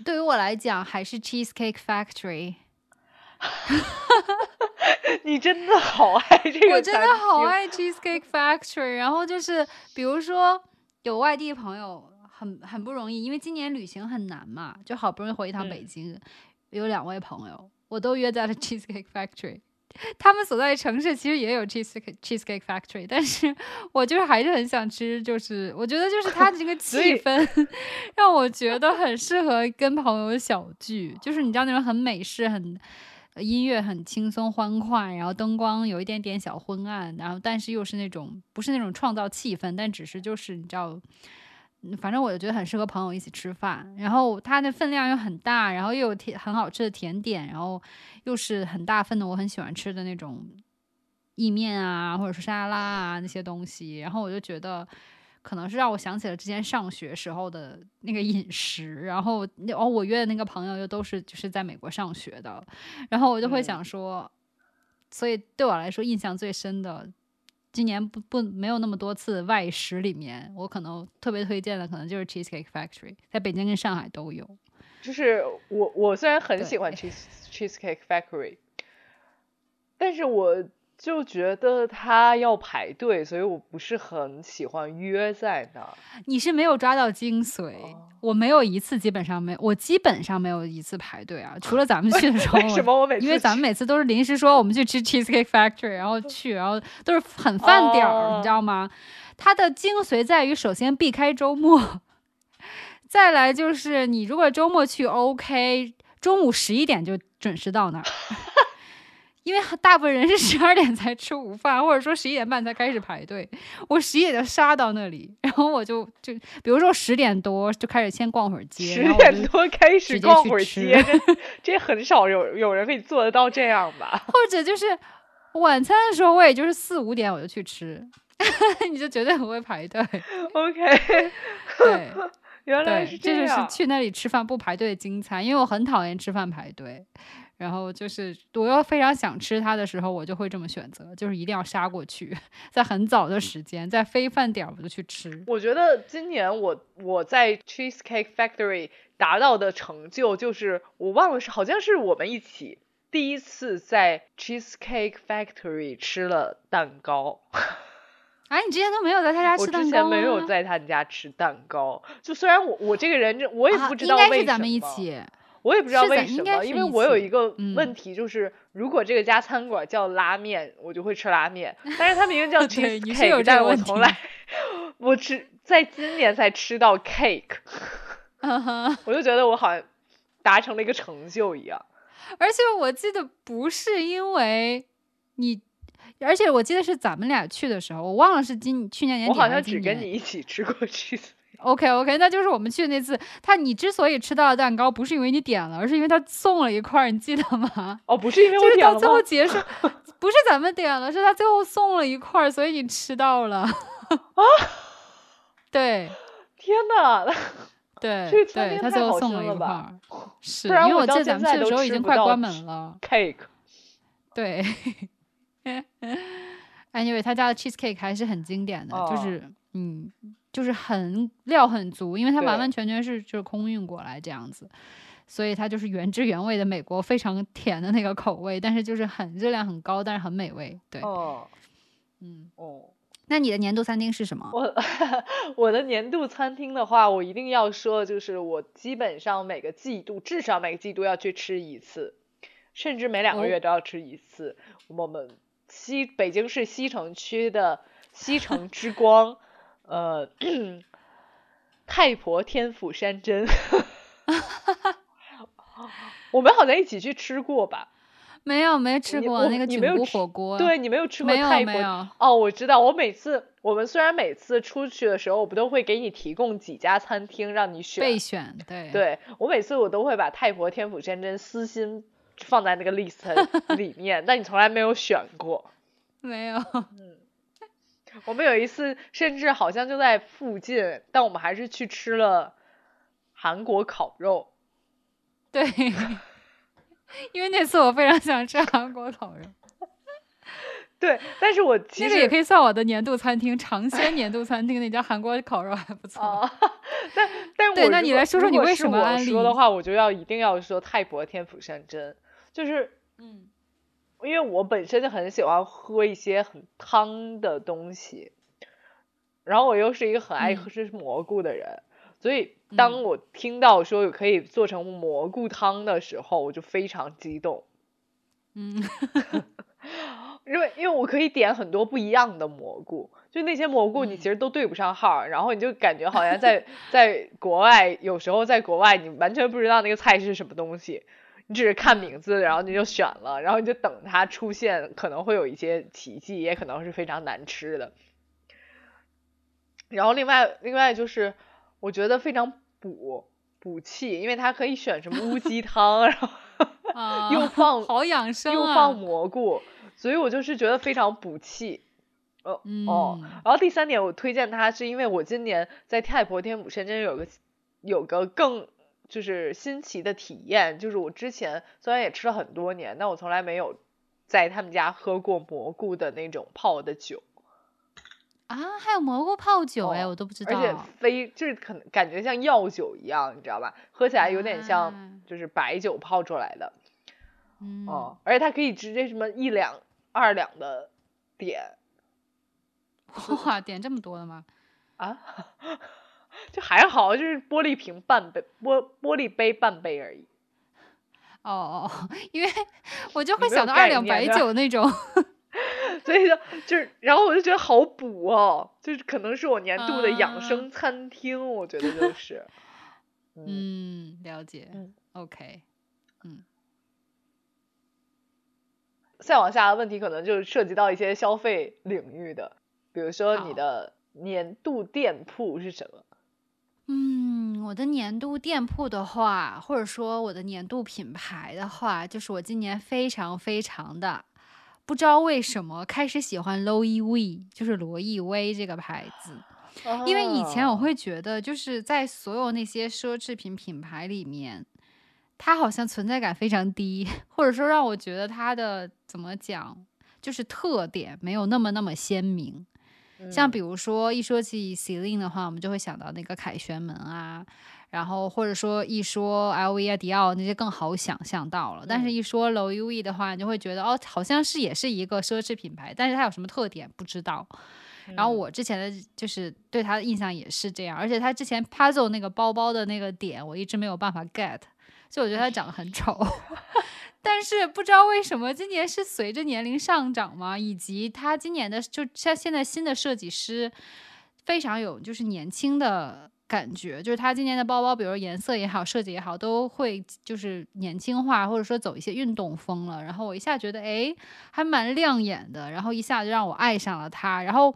对于我来讲还是 Cheesecake Factory。你真的好爱这个，我真的好爱 Cheesecake Factory。然后就是比如说有外地朋友，很很不容易，因为今年旅行很难嘛，就好不容易回一趟北京，有两位朋友，我都约在了 Cheesecake Factory。他们所在的城市其实也有 cheesecake cheesecake factory，但是 我就是还是很想吃，就是我觉得就是它的这个 气氛 让我觉得很适合跟朋友小聚，就是你知道那种很美式、很音乐很轻松欢快，然后灯光有一点点小昏暗，然后但是又是那种不是那种创造气氛，但只是就是你知道。反正我就觉得很适合朋友一起吃饭，然后它的分量又很大，然后又有甜很好吃的甜点，然后又是很大份的我很喜欢吃的那种意面啊，或者是沙拉啊那些东西，然后我就觉得可能是让我想起了之前上学时候的那个饮食，然后哦我约的那个朋友又都是就是在美国上学的，然后我就会想说，所以对我来说印象最深的。今年不不没有那么多次外食，里面我可能特别推荐的，可能就是 Cheesecake Factory，在北京跟上海都有。就是我我虽然很喜欢 Cheese Cheesecake Factory，但是我。就觉得他要排队，所以我不是很喜欢约在那儿。你是没有抓到精髓，我没有一次，基本上没，我基本上没有一次排队啊。除了咱们去的时候，为什么我每次？因为咱们每次都是临时说我们去吃 Cheesecake Factory，然后去，然后都是很饭点儿，你知道吗？它的精髓在于，首先避开周末，再来就是你如果周末去 OK，中午十一点就准时到那儿。因为大部分人是十二点才吃午饭，或者说十一点半才开始排队。我十一点就杀到那里，然后我就就比如说十点多就开始先逛会儿街，十点多开始逛会儿街，这很少有有人可以做得到这样吧？或者就是晚餐的时候，我也就是四五点我就去吃，你就绝对不会排队。OK，对，原来是这样。这就是去那里吃饭不排队的精彩，因为我很讨厌吃饭排队。然后就是我又非常想吃它的时候，我就会这么选择，就是一定要杀过去，在很早的时间，在非饭点我就去吃。我觉得今年我我在 Cheesecake Factory 达到的成就，就是我忘了是好像是我们一起第一次在 Cheesecake Factory 吃了蛋糕。哎，你之前都没有在他家吃蛋糕我之前没有在他家吃蛋糕，就虽然我我这个人，我也不知道为什么。应该是咱们一起。我也不知道为什么，因为我有一个问题，就是如果这个家餐馆叫拉面，我就会吃拉面。但是它明明叫 cheesecake，但是我从来 我吃在今年才吃到 cake，我就觉得我好像达成了一个成就一样。而且我记得不是因为你，而且我记得是咱们俩去的时候，我忘了是今去年年底。我好像只跟你一起吃过 cheese。OK OK，那就是我们去的那次。他你之所以吃到了蛋糕，不是因为你点了，而是因为他送了一块，你记得吗？哦，不是因为我点了最后结束，不是咱们点了，是他最后送了一块，所以你吃到了。啊？对。天哪！对对，他最后送了一块。是，因为我记得咱们去的时候已经快关门了。Cake。对。Anyway，他家的 cheese cake 还是很经典的，就是嗯。就是很料很足，因为它完完全全是就是空运过来这样子，所以它就是原汁原味的美国非常甜的那个口味，但是就是很热量很高，但是很美味。对，哦嗯哦，那你的年度餐厅是什么？我 我的年度餐厅的话，我一定要说，就是我基本上每个季度至少每个季度要去吃一次，甚至每两个月都要吃一次。我们西北京市西城区的西城之光。呃，太婆天府山珍，我们好像一起去吃过吧？没有，没吃过那个菌菇火锅。对你没有吃过太婆？哦，我知道。我每次我们虽然每次出去的时候，我不都会给你提供几家餐厅让你选备选？对，对我每次我都会把太婆天府山珍私心放在那个 list 里面，但你从来没有选过。没有。嗯。我们有一次，甚至好像就在附近，但我们还是去吃了韩国烤肉。对，因为那次我非常想吃韩国烤肉。对，但是我其实也可以算我的年度餐厅，尝鲜年度餐厅那家韩国烤肉还不 错。但但对，那你来说说你为什么安利？说的话，我就要一定要说泰国天府山珍，就是嗯。因为我本身就很喜欢喝一些很汤的东西，然后我又是一个很爱吃蘑菇的人，所以当我听到说有可以做成蘑菇汤的时候，我就非常激动。嗯，因为因为我可以点很多不一样的蘑菇，就那些蘑菇你其实都对不上号，然后你就感觉好像在 在国外，有时候在国外你完全不知道那个菜是什么东西。你只是看名字，然后你就选了，然后你就等它出现，可能会有一些奇迹，也可能是非常难吃的。然后另外另外就是，我觉得非常补补气，因为它可以选什么乌鸡汤，然后 又放好养生，又放蘑菇，所以我就是觉得非常补气。呃哦，然后第三点我推荐它，是因为我今年在太婆天府深圳有个有个更。就是新奇的体验，就是我之前虽然也吃了很多年，但我从来没有在他们家喝过蘑菇的那种泡的酒啊，还有蘑菇泡酒哎，我都不知道，而且非就是可能感觉像药酒一样，你知道吧？喝起来有点像就是白酒泡出来的，嗯，而且它可以直接什么一两二两的点，哇，点这么多的吗？啊？就还好，就是玻璃瓶半杯，玻玻璃杯半杯而已。哦哦，因为 我就会想到二两白酒那种，所以就就是，然后我就觉得好补哦，就是可能是我年度的养生餐厅，我觉得就是。嗯，了解。OK，嗯。再往下的问题可能就涉及到一些消费领域的，比如说你的年度店铺是什么？嗯，我的年度店铺的话，或者说我的年度品牌的话，就是我今年非常非常的不知道为什么开始喜欢 Loewe，就是罗意威这个牌子。因为以前我会觉得，就是在所有那些奢侈品品牌里面，它好像存在感非常低，或者说让我觉得它的怎么讲，就是特点没有那么那么鲜明。像比如说，一说起 Celine 的话，我们就会想到那个凯旋门啊，然后或者说一说 LV 啊、迪奥那些更好想象到了。但是，一说 Loewe 的话，你就会觉得哦，好像是也是一个奢侈品牌，但是它有什么特点不知道。然后我之前的就是对它的印象也是这样，而且它之前 Puzzle 那个包包的那个点，我一直没有办法 get，就我觉得他长得很丑。但是不知道为什么今年是随着年龄上涨吗？以及他今年的就像现在新的设计师非常有就是年轻的感觉，就是他今年的包包，比如颜色也好，设计也好，都会就是年轻化，或者说走一些运动风了。然后我一下觉得哎，还蛮亮眼的，然后一下就让我爱上了他。然后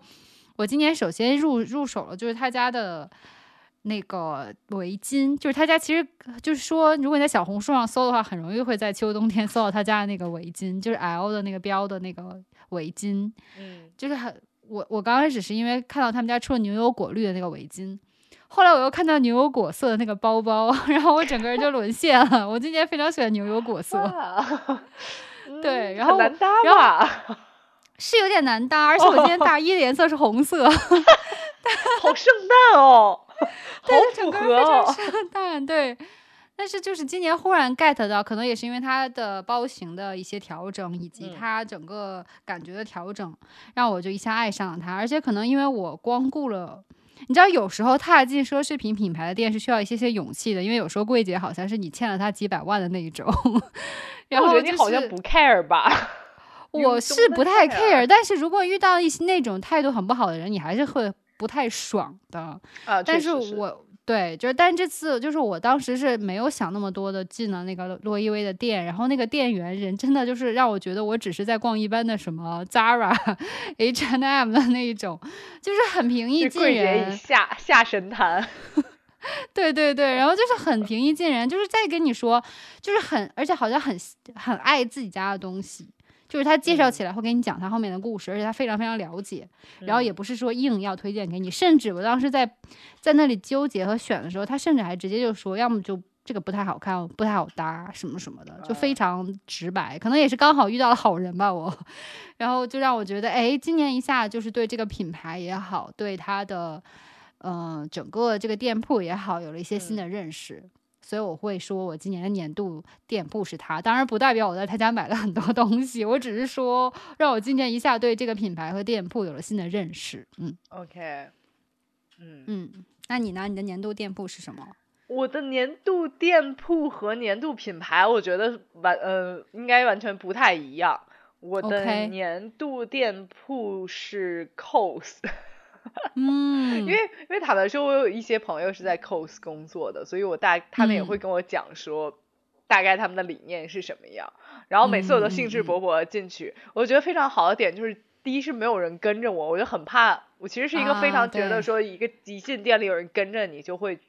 我今年首先入入手了就是他家的。那个围巾，就是他家，其实就是说，如果你在小红书上搜的话，很容易会在秋冬天 搜到他家的那个围巾，就是 L 的那个标的那个围巾。嗯，就是很我我刚开始是因为看到他们家出了牛油果绿的那个围巾，后来我又看到牛油果色的那个包包，然后我整个人就沦陷了。我今年非常喜欢牛油果色，对，然后难搭吧？是有点难搭，而且我今天大衣的颜色是红色，好圣诞哦。对，整个非常圣诞，对。但是就是今年忽然 get 到，可能也是因为它的包型的一些调整，以及它整个感觉的调整，让我就一下爱上了它。而且可能因为我光顾了，你知道，有时候踏进奢侈品品牌的店是需要一些些勇气的，因为有时候柜姐好像是你欠了他几百万的那一种。然后你好像不 care 吧？我是不太 care，但是如果遇到一些那种态度很不好的人，你还是会。不太爽的啊，但是我对，就是，但这次就是我当时是没有想那么多的进了那个洛伊威的店，然后那个店员人真的就是让我觉得我只是在逛一般的什么 Zara、H&M 的那一种，就是很平易近人，下下神坛，对对对，然后就是 很平易近人，就是再跟你说，就是很，而且好像很很爱自己家的东西。就是他介绍起来会给你讲他后面的故事，而且他非常非常了解，然后也不是说硬要推荐给你，甚至我当时在在那里纠结和选的时候，他甚至还直接就说，要么就这个不太好看，不太好搭，什么什么的，就非常直白。可能也是刚好遇到了好人吧，我，然后就让我觉得，哎，今年一下就是对这个品牌也好，对他的嗯整个这个店铺也好，有了一些新的认识。所以我会说我今年的年度店铺是它。当然不代表我在他家买了很多东西，我只是说让我今年一下对这个品牌和店铺有了新的认识。嗯，OK，嗯嗯，那你呢？你的年度店铺是什么？我的年度店铺和年度品牌，我觉得完呃应该完全不太一样。我的年度店铺是 COS，嗯，因为因为坦白说，我有一些朋友是在 COS 工作的，所以我大他们也会跟我讲说，大概他们的理念是什么样。然后每次我都兴致勃勃进去，我觉得非常好的点就是，第一是没有人跟着我，我就很怕。我其实是一个非常觉得说，一个一进店里有人跟着你就会。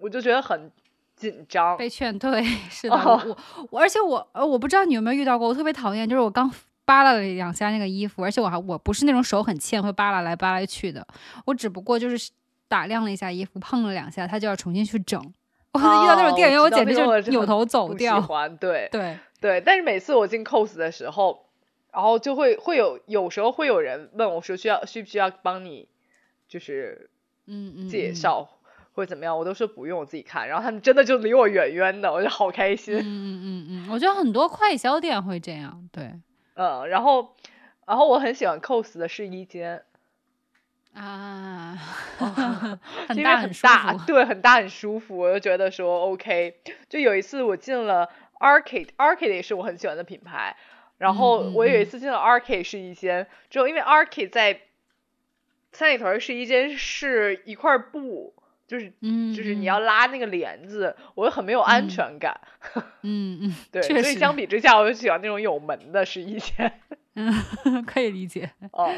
我就觉得很紧张，被劝退 是的。我我而且我呃我不知道你有没有遇到过，我特别讨厌，就是我刚扒拉了两下那个衣服，而且我还我不是那种手很欠会扒拉来扒拉去的，我只不过就是打量了一下衣服，碰了两下，他就要重新去整。我遇到那种店员，我简直就扭头走掉。喜欢对对对，但是每次我进 cos 的时候，然后就会会有有时候会有人问我说需要需不需要帮你，就是嗯嗯介绍。或者怎么样，我都说不用，我自己看。然后他们真的就离我远远的，我就好开心。嗯嗯嗯嗯，我觉得很多快销店会这样，对。嗯，然后，然后我很喜欢 cos 的试衣间。啊，很大很大，对，很大很舒服，我就觉得说 OK。就有一次我进了 Arcade，Arcade 也是我很喜欢的品牌。然后我有一次进了 Arcade 试衣间，之后因为 Arcade 在三里屯试衣间是一块布。就是，嗯，就是你要拉那个帘子，我又很没有安全感。嗯 嗯，对，所以相比之下，我就喜欢那种有门的试衣间。嗯，可以理解。哦，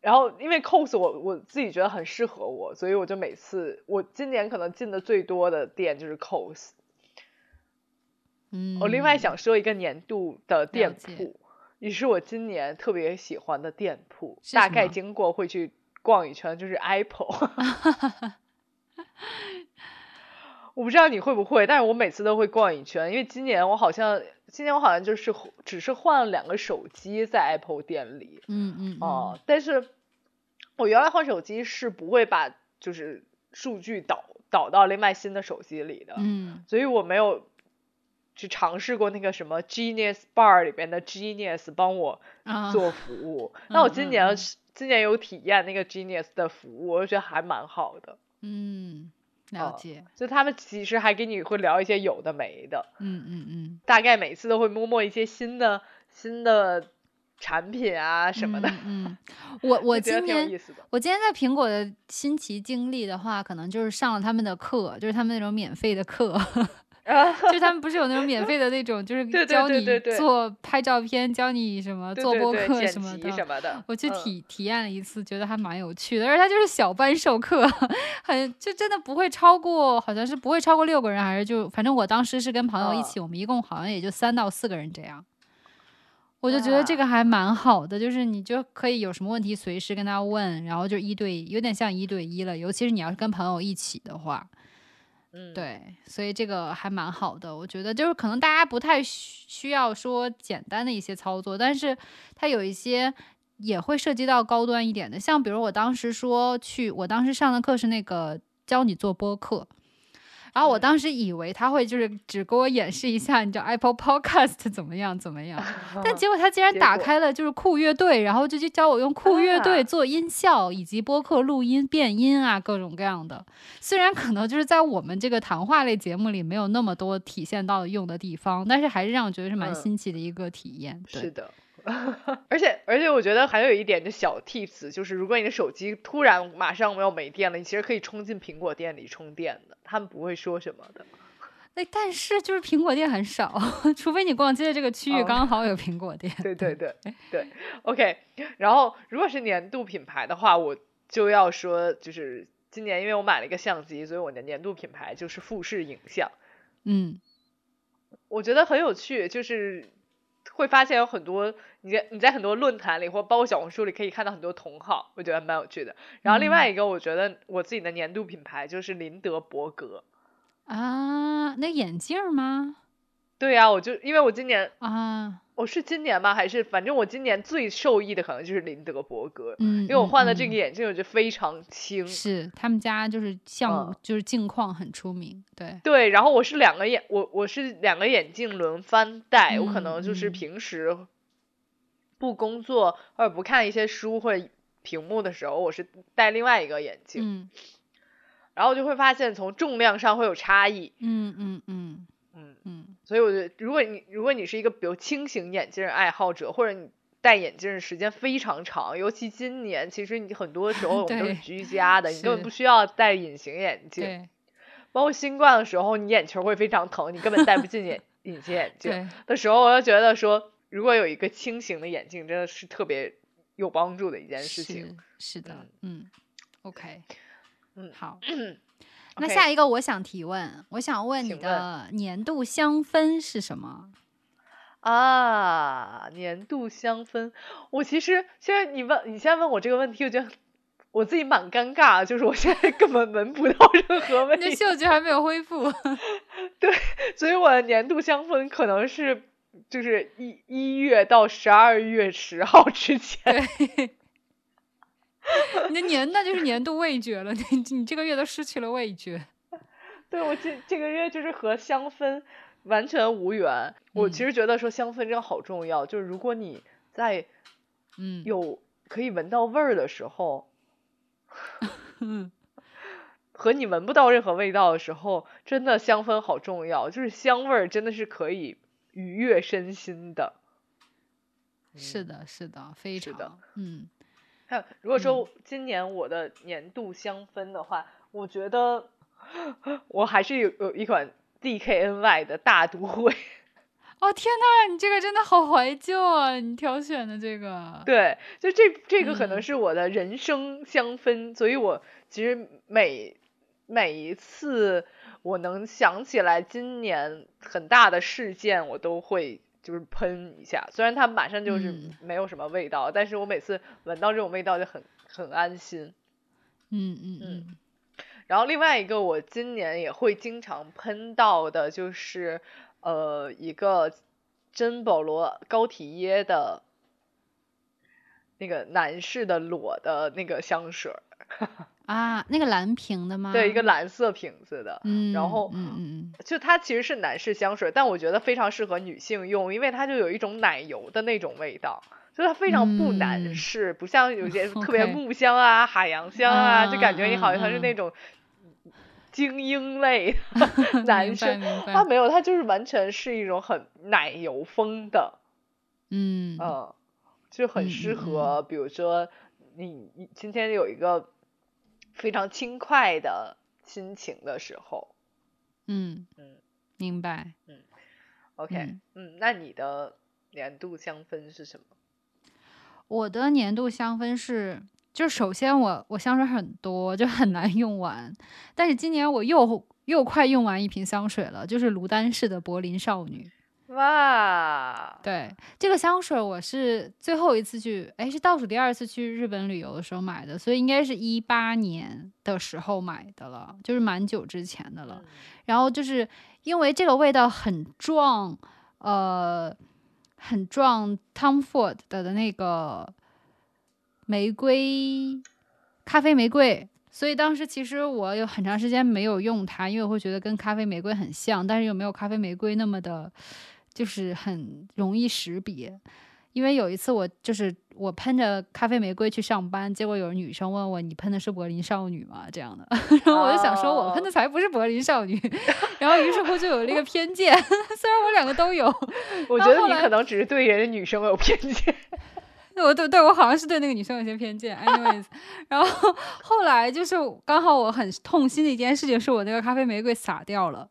然后因为 cos 我我自己觉得很适合我，所以我就每次我今年可能进的最多的店就是 cos。嗯，我另外想说一个年度的店铺，也是我今年特别喜欢的店铺，大概经过会去逛一圈，就是 Apple。我不知道你会不会，但是我每次都会逛一圈，因为今年我好像，今年我好像就是只是换了两个手机在 Apple 店里，嗯嗯哦，但是我原来换手机是不会把就是数据导导到另外新的手机里的，嗯，所以我没有去尝试过那个什么 Genius Bar 里边的 Genius 帮我做服务，那我今年今年有体验那个 Genius 的服务，我就觉得还蛮好的。嗯，了解。就他们其实还给你会聊一些有的没的。嗯嗯嗯。大概每次都会摸摸一些新的新的产品啊什么的。嗯。我我今天我今天在苹果的新奇经历的话，可能就是上了他们的课，就是他们那种免费的课。就他们不是有那种免费的那种，就是 教你做拍照片，教你什么做播客什么的。我去体体验了一次，觉得还蛮有趣的。而且他就是小班授课，很就真的不会超过，好像是不会超过六个人，还是就反正我当时是跟朋友一起，我们一共好像也就三到四个人这样。我就觉得这个还蛮好的，就是你就可以有什么问题随时跟他问，然后就一对，有点像一对一了。尤其是你要是跟朋友一起的话。对，所以这个还蛮好的，我觉得就是可能大家不太需要说简单的一些操作，但是它有一些也会涉及到高端一点的，像比如我当时说去，我当时上的课是那个教你做播客。然后我当时以为他会就是只给我演示一下，你知道 Apple Podcast 怎么样怎么样，但结果他竟然打开了就是酷乐队，然后就去教我用酷乐队做音效以及播客录音变音啊，各种各样的。虽然可能就是在我们这个谈话类节目里没有那么多体现到用的地方，但是还是让我觉得是蛮新奇的一个体验。是的。而且而且，我觉得还有一点就小 tips，就是如果你的手机突然马上没有没电了，你其实可以冲进苹果店里充电的，他们不会说什么的。那但是就是苹果店很少，除非你逛街的这个区域刚好有苹果店。对对对对，OK。然后如果是年度品牌的话，我就要说，就是今年因为我买了一个相机，所以我的年度品牌就是富士影像。嗯，我觉得很有趣，就是。会发现有很多你在你在很多论坛里或包括小红书里可以看到很多同好，我觉得蛮有趣的。然后另外一个，我觉得我自己的年度品牌就是林德伯格啊，那眼镜吗？对呀，我就因为我今年啊，我是今年吗？还是反正我今年最受益的可能就是林德伯格，嗯，因为我换了这嗯。个眼镜，我觉得非常轻。是他们家就是像、嗯。就是镜框很出名，对，对，然后我是两个眼，我我是两个眼镜轮番戴，我可能就是平时不工作或者不看一些书或者屏幕的时候，我是戴另外一个眼镜，嗯。然后就会发现从重量上会有差异，嗯嗯，嗯所以我觉得如果你如果你是一个比如轻型眼镜爱好者，或者你戴眼镜的时间非常长，尤其今年，其实你很多时候我们都是居家的，你根本不需要戴隐形眼镜，对包括新冠的时候，你眼球会非常疼，你根本戴不进眼 隐形眼镜对，的时候，我就觉得说，如果有一个轻型的眼镜，真的是特别有帮助的一件事情。是是的，嗯，OK，嗯好。那下一个我想提问，我想问你的年度香氛是什么？啊，年度香氛，我其实现在你问你现在问我这个问题，我觉得我自己蛮尴尬，就是我现在根本闻不到任何味你的嗅觉还没有恢复。对所以我的年度香氛可能是就是一一月到十二月十号之前。对，你的年那就是年度味觉了，你你这个月都失去了味觉。对我这这个月就是和香氛完全无缘。我其嗯实觉得说香氛真的好重要，就是如果你在嗯，有可以闻到味儿的时候，嗯 和你闻不到任何味道的时候，真的香氛好重要。就是香味儿真的是可以愉悦身心的。是的，是的，非常，嗯看，如果说今年我的年度香氛的话，我觉得 我还是有有一款 DKNY 的大都会。哦天呐，你这个真的好怀旧啊！你挑选的这个，对，就这这个可能嗯是我的人生香氛，所以我其实每每一次我能想起来今年很大的事件，我都会就是喷一下。虽然它马上就是嗯没有什么味道，但是我每次闻到这种味道就很很安心。嗯嗯嗯，然后另外一个我今年也会经常喷到的就是呃一个珍保罗高缇耶的那个男士的裸的那个香水儿，啊，那个蓝瓶的吗？对，一个，蓝色瓶子的，嗯，然后嗯嗯嗯，就它其实是男士香水，但我觉得非常适合女性用，因为它就有一种奶油的那种味道。就它非常不男嗯士，不像有些特别木香啊、海洋香啊，就感觉你好像是那种精英类 男生。明白它，没有，它就是完全是一种很奶油风的，嗯嗯，就很嗯适嗯合，比如说你你今天有一个非常轻快的心情的时候嗯嗯明白。嗯，OK，嗯嗯，那你的年度香氛是什么？我的年度香氛是，就首先我我香水很多，就很难用完。但是今年我又又快用完一瓶香水了，就是卢丹氏的柏林少女。哇，对，这个香水我是最后一次去，哎，是倒数第二次去日本旅游的时候买的，所以应该是一八年的时候买的了，就是蛮久之前的了。嗯然后就是因为这个味道很壮，呃，很壮 Tom Ford 的的那个玫瑰咖啡玫瑰，所以当时其实我有很长时间没有用它，因为我会觉得跟咖啡玫瑰很像，但是又没有咖啡玫瑰那么的，就是很容易识别。因为有一次我就是我喷着咖啡玫瑰去上班，结果有女生问我你喷的是柏林少女吗？这样的，然后我就想说我喷的才不是柏林少女，然后于是乎就有了一个偏见，虽然我两个都有，我觉得你可能只是对人家女生有偏见。我对对我好像是对那个女生有些偏见，anyways，然后后来就是刚好我很痛心的一件事情是我那个咖啡玫瑰洒掉了。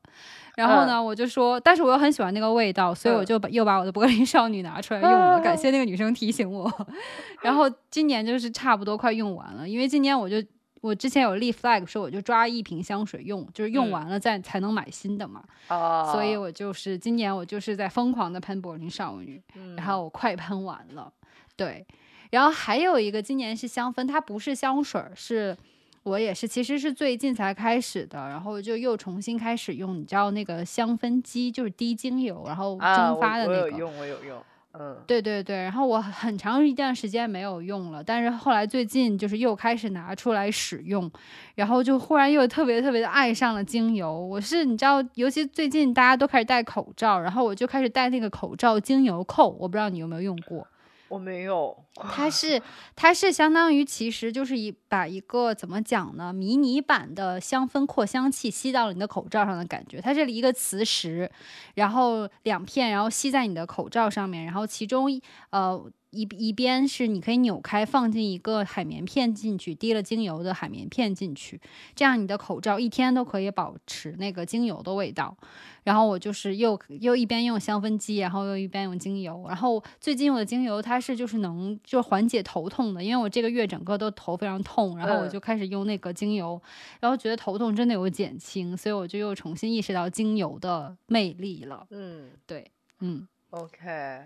然后呢，我就说，但是我又很喜欢那个味道，所以我嗯就把又把我的柏林少女拿出来用了。感谢那个女生提醒我。然后今年就是差不多快用完了，因为今年我就我之前有立 flag 说我就抓一瓶香水用，就是用嗯完了再才能买新的嘛。啊，所以我就是今年我就是在疯狂的喷柏林少女。嗯然后我快喷完了，对。然后还有一个今年是香氛，它不是香水儿，是我也是，其实是最近才开始的，然后就又重新开始用，你知道那个香氛机就是滴精油，然后啊，蒸发的那个，我我有用，我有用。嗯，对对对，然后我很长一段时间没有用了，但是后来最近就是又开始拿出来使用，然后就忽然又特别特别的爱上了精油。我是你知道，尤其最近大家都开始戴口罩，然后我就开始戴那个口罩精油扣，我不知道你有没有用过。我没有，它是它是相当于其实就是一把一个怎么讲呢，迷你版的香氛扩香器吸到了你的口罩上的感觉。它是一个磁石，然后两片，然后吸在你的口罩上面，然后其中呃。一一边是你可以扭开放进一个海绵片进去，滴了精油的海绵片进去，这样你的口罩一天都可以保持那个精油的味道。然后我就是又又一边用香氛机，然后又一边用精油。然后最近用的精油它是就是能就缓解头痛的，因为我这个月整个都头非常痛，然后我就开始用那个精油，然后觉得头痛真的有减轻，所以我就又重新意识到精油的魅力了。嗯，对，嗯，OK，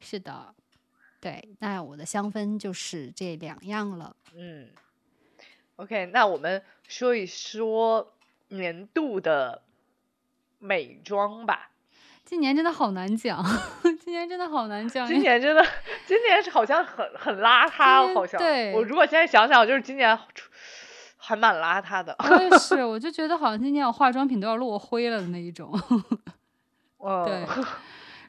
是的。对，那我的香氛就是这两样了。嗯，OK，那我们说一说年度的美妆吧。今年真的好难讲，今年真的好难讲。今年真的，今年好像很很邋遢，好像。对。我如果现在想想，就是今年还蛮邋遢的。我也是，我就觉得好像今年我化妆品都要落灰了的那一种。哦对。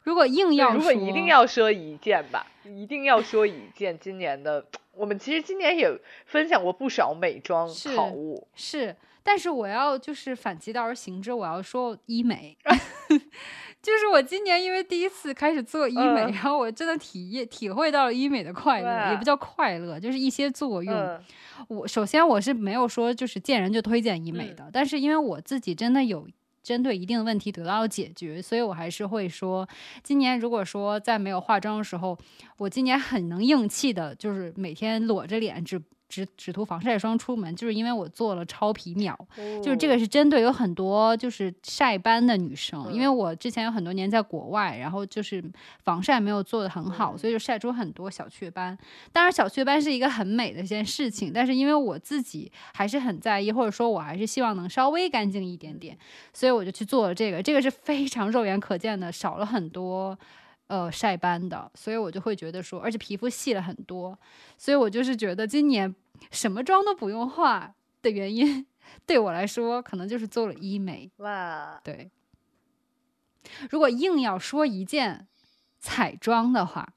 如果硬要，如果一定要说一件吧，一定要说一件今年的，我们其实今年也分享过不少美妆好物，是，但是我要就是反其道而行之，我要说医美，就是我今年因为第一次开始做医美，然后我真的体验体会到了医美的快乐，也不叫快乐，就是一些作用。我首先我是没有说就是见人就推荐医美的，但是因为我自己真的有。针对一定的问题得到了解决，所以我还是会说，今年如果说在没有化妆的时候，我今年很能硬气的，就是每天裸着脸只。只只涂防晒霜出门，就是因为我做了超皮秒，就是这个是针对有很多就是晒斑的女生，因为我之前有很多年在国外，然后就是防晒没有做的很好，所以就晒出很多小雀斑。当然，小雀斑是一个很美的一件事情，但是因为我自己还是很在意，或者说我还是希望能稍微干净一点点，所以我就去做了这个。这个是非常肉眼可见的，少了很多。呃，晒斑的，所以我就会觉得说，而且皮肤细了很多，所以我就是觉得今年什么妆都不用化的原因，对我来说可能就是做了医美。哇，对。如果硬要说一件彩妆的话，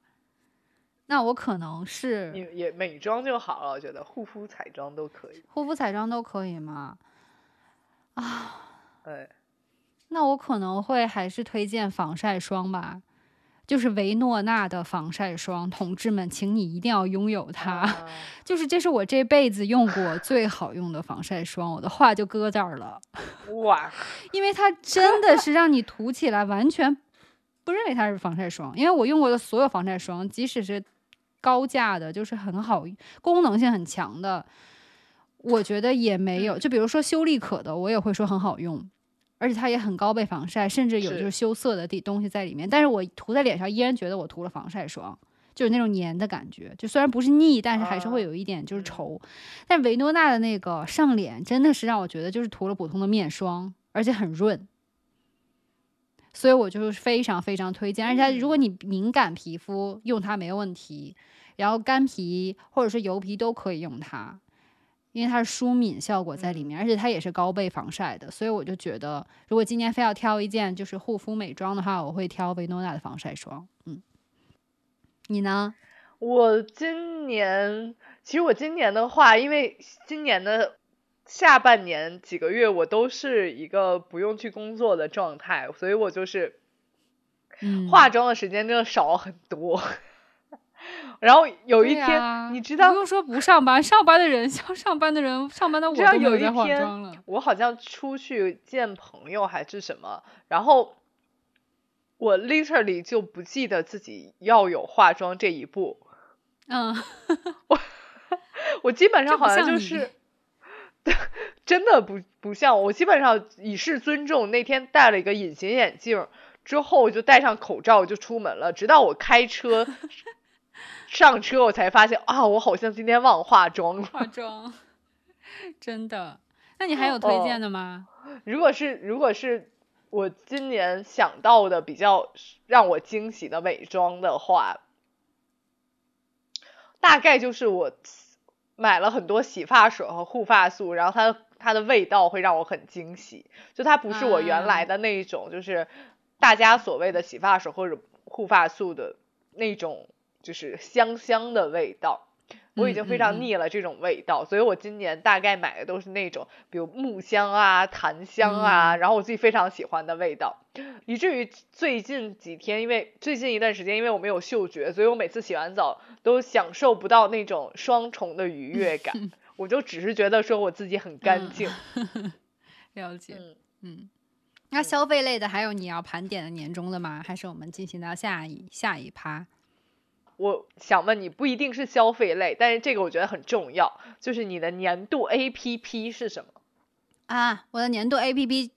那我可能是也也美妆就好了，我觉得护肤彩妆都可以。护肤彩妆都可以吗？啊，对。那我可能会还是推荐防晒霜吧。就是维诺娜的防晒霜，同志们，请你一定要拥有它。就是这是我这辈子用过最好用的防晒霜，我的话就搁这儿了。哇，因为它真的是让你涂起来完全不认为它是防晒霜。因为我用过的所有防晒霜，即使是高价的，就是很好、功能性很强的，我觉得也没有。就比如说修丽可的，我也会说很好用。而且它也很高倍防晒，甚至有就是羞涩的地东西在里面。但是我涂在脸上，依然觉得我涂了防晒霜，就是那种黏的感觉。就虽然不是腻，但是还是会有一点就是稠。但维诺娜的那个上脸真的是让我觉得就是涂了普通的面霜，而且很润。所以我就是非常非常推荐。而且如果你敏感皮肤用它没问题，然后干皮或者是油皮都可以用它。因为它是舒敏效果在里面，而且它也是高倍防晒的，所以我就觉得，如果今年非要挑一件就是护肤美妆的话，我会挑维诺娜的防晒霜。嗯，你呢？我今年其实我今年的话，因为今年的下半年几个月我都是一个不用去工作的状态，所以我就是化妆的时间真的少很多。然后有一天，你知道不用说不上班，上班的人 像上班的人，上班的我都有在化妆了。我好像出去见朋友还是什么，然后我 literally 就不记得自己要有化妆这一步。嗯，我我基本上好像就是，真的不不像我，基本上以示尊重。那天戴了一个隐形眼镜之后，我就戴上口罩就出门了，直到我开车。上车我才发现啊，我好像今天忘化妆了。化妆，真的？那你还有推荐的吗？如果是如果是我今年想到的比较让我惊喜的美妆的话，大概就是我买了很多洗发水和护发素，然后它它的味道会让我很惊喜，就它不是我原来的那一种，就是大家所谓的洗发水或者护发素的那种，就是香香的味道。我已经非常腻了这种味道，所以我今年大概买的都是那种，比如木香啊、檀香啊，然后我自己非常喜欢的味道，以至于最近几天，因为最近一段时间，因为我没有嗅觉，所以我每次洗完澡都享受不到那种双重的愉悦感，我就只是觉得说我自己很干净。了解，嗯，那消费类的还有你要盘点的年终的吗？还是我们进行到下一下一趴？我想问你，不一定是消费类，但是这个我觉得很重要，就是你的年度 A P P 是什么啊？我的年度 A P P，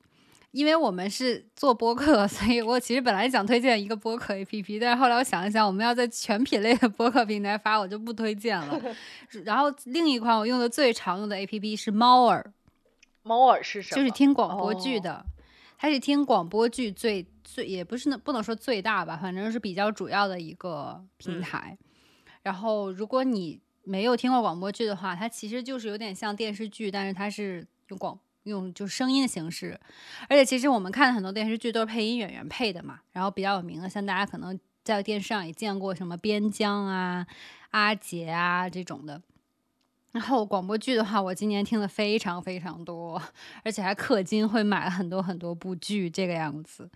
因为我们是做播客，所以我其实本来想推荐一个播客 A P P，但是后来我想一想，我们要在全品类的播客平台发，我就不推荐了。然后另一款我用的最常用的 A P P 是猫耳，猫耳是什么？就是听广播剧的，它是听广播剧最。最也不是那不能说最大吧，反正是比较主要的一个平台。然后，如果你没有听过广播剧的话，它其实就是有点像电视剧，但是它是用广用就声音的形式。而且，其实我们看的很多电视剧都是配音演员配的嘛。然后比较有名的，像大家可能在电视上也见过什么边疆啊、阿杰啊这种的。然后广播剧的话，我今年听了非常非常多，而且还氪金会买了很多很多部剧这个样子。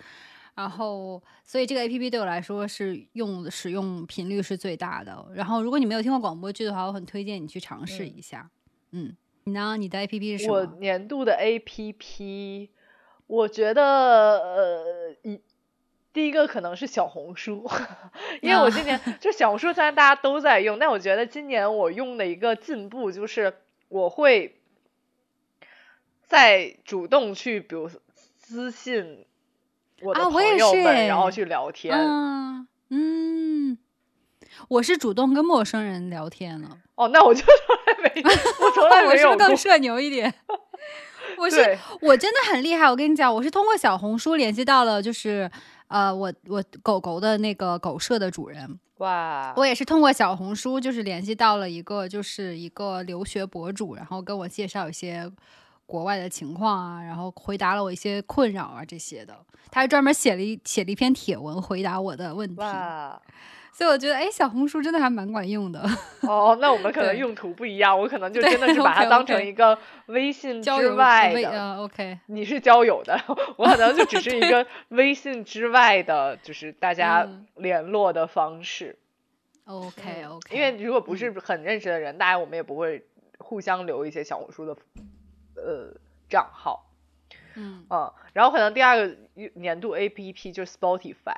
然后，所以这个 A P P 对我来说是用使用频率是最大的。然后，如果你没有听过广播剧的话，我很推荐你去尝试一下。嗯，你呢？你的 A P P 是什么？我年度的 A P P，我觉得呃，一第一个可能是小红书，因为我今年就小红书虽然大家都在用，但我觉得今年我用的一个进步就是我会在主动去，比如私信。我的朋友们，然后去聊天。嗯，我是主动跟陌生人聊天了。哦，那我就从来没，我从来 没有。我是更社牛一点。我是我真的很厉害，我跟你讲，我是通过小红书联系到了，就是呃，我我狗狗的那个狗舍的主人。哇！我也是通过小红书，就是联系到了一个，就是一个留学博主，然后跟我介绍一些。国外的情况啊，然后回答了我一些困扰啊这些的，他还专门写了一写了一篇帖文回答我的问题，所以我觉得哎，小红书真的还蛮管用的。哦，那我们可能用途不一样，我可能 就真的是把它当成一个微信之外的。OK，你是交友的，我可能就只是一 个微信之外的，就是大家联络的方式。OK OK，因为如果不是很认识的人，大家我们也不会互相留一些小红书的。呃，账号，嗯然后可能第二个年度 A P P 就是 Spotify，然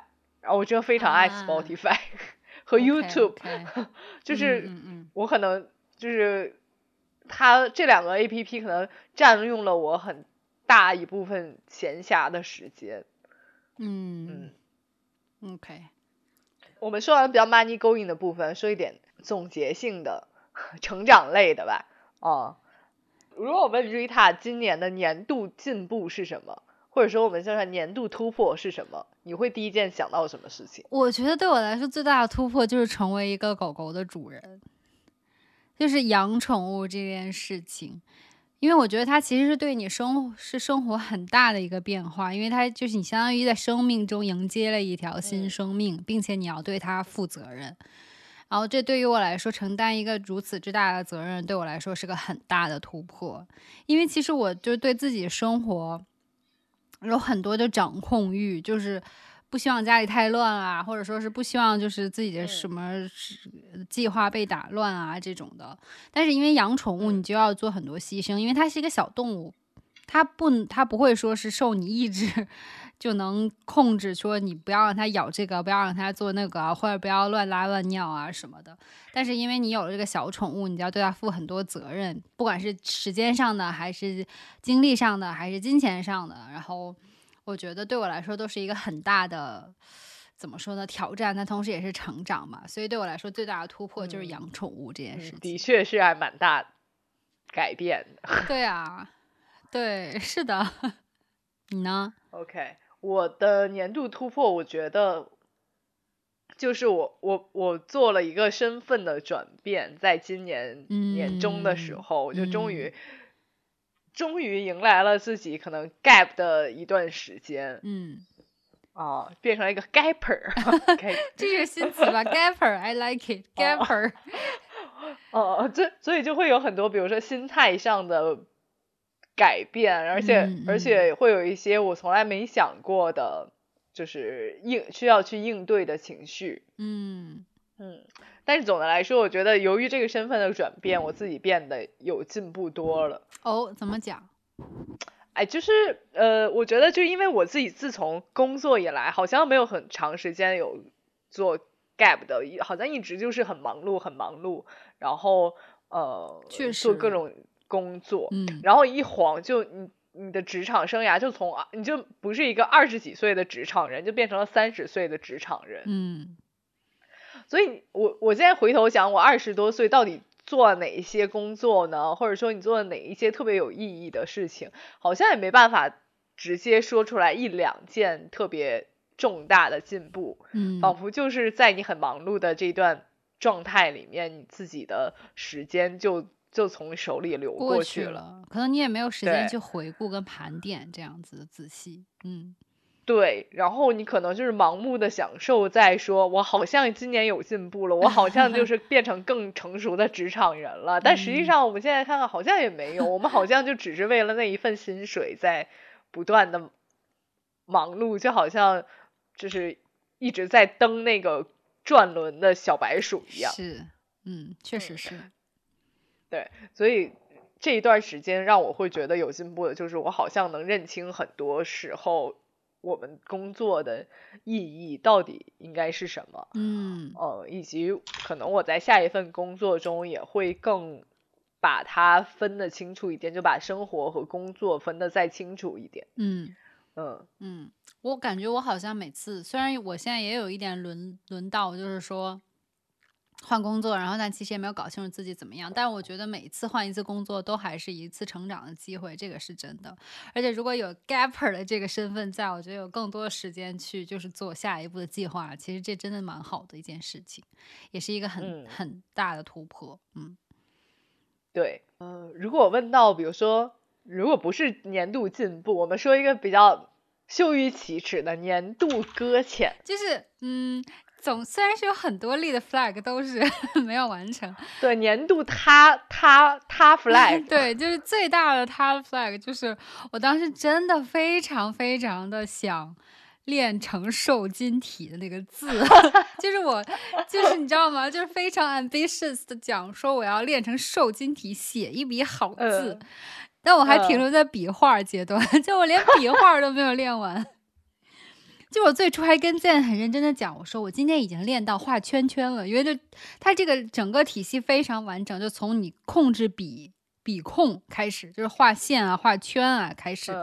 后我真的非常爱 Spotify 和 YouTube，就是我可能就是它这两个 A P P 可能占用了我很大一部分闲暇的时间，嗯嗯，OK，我们说完比较 money going 的部分，说一点总结性的成长类的吧，啊。如果我问 Rita 今年的年度进步是什么，或者说我们叫它年度突破是什么，你会第一件想到什么事情？我觉得对我来说最大的突破就是成为一个狗狗的主人，就是养宠物这件事情，因为我觉得它其实是对你生是生活很大的一个变化，因为它就是你相当于在生命中迎接了一条新生命，并且你要对它负责任。然后，这对于我来说，承担一个如此之大的责任，对我来说是个很大的突破。因为其实我就对自己生活有很多的掌控欲，就是不希望家里太乱啊，或者说是不希望就是自己的什么计划被打乱啊这种的。但是因为养宠物，你就要做很多牺牲，因为它是一个小动物，它不，它不会说是受你意志。就能控制说你不要让它咬这个，不要让它做那个，或者不要乱拉乱尿啊什么的。但是因为你有了这个小宠物，你就要对它负很多责任，不管是时间上的，还是精力上的，还是金钱上的。然后我觉得对我来说都是一个很大的，怎么说呢？挑战，但同时也是成长嘛。所以对我来说最大的突破就是养宠物这件事情。的确是还蛮大改变的。对啊，对，是的。你呢？OK。我的年度突破，我觉得就是我我我做了一个身份的转变，在今年年中的时候，我就终于终于迎来了自己可能 gap 的一段时间。嗯，哦，变成了一个 gapper，这是新词吧？gapper，I like it，gapper。哦，这所以就会有很多，比如说心态上的。改变，而且而且会有一些我从来没想过的，就是应需要去应对的情绪。嗯嗯，但是总的来说，我觉得由于这个身份的转变，我自己变得有进步多了。哦，怎么讲？哎，就是呃，我觉得就因为我自己自从工作以来，好像没有很长时间有做 gap 的，好像一直就是很忙碌，很忙碌，然后呃，做各种。工作，嗯，然后一晃就你你的职场生涯就从你就不是一个二十几岁的职场人，就变成了三十岁的职场人，嗯，所以我我现在回头想，我二十多岁到底做了哪一些工作呢？或者说你做了哪一些特别有意义的事情？好像也没办法直接说出来一两件特别重大的进步，嗯，仿佛就是在你很忙碌的这段状态里面，你自己的时间就。就从手里流过去了，可能你也没有时间去回顾跟盘点这样子的仔细，嗯，对，然后你可能就是盲目的享受，在说我好像今年有进步了，我好像就 是变成更成熟的职场人了，但实际上我们现在看看好像也没有，我们好像就只是为了那一份薪水在不断的忙碌，就好像就是一直在蹬那个转轮的小白鼠一样，是，嗯，确实是。对，所以这一段时间让我会觉得有进步的，就是我好像能认清很多时候我们工作的意义到底应该是什么，嗯，呃，以及可能我在下一份工作中也会更把它分得清楚一点，就把生活和工作分得再清楚一点，嗯嗯嗯，我感觉我好像每次，虽然我现在也有一点轮轮到，就是说。换工作，然后但其实也没有搞清楚自己怎么样。但是我觉得每一次换一次工作都还是一次成长的机会，这个是真的。而且如果有 gapper 的这个身份在，我觉得有更多的时间去就是做下一步的计划。其实这真的蛮好的一件事情，也是一个很很大的突破。嗯，对，呃，如果问到比如说，如果不是年度进步，我们说一个比较羞于启齿的年度搁浅，就是嗯。总虽然是有很多例的 flag 都是 没有完成，对年度他他他 flag，对，就是最大的他 flag 就是我当时真的非常非常的想练成瘦金体的那个字，就是我就是你知道吗？就是非常 ambitious 的讲说我要练成瘦金体，写一笔好字，但我还停留在笔画阶段，就我连笔画都没有练完。就我最初还跟建很认真的讲，我说我今天已经练到画圈圈了，因为就他这个整个体系非常完整，就从你控制笔笔控开始，就是画线啊、画圈啊开始。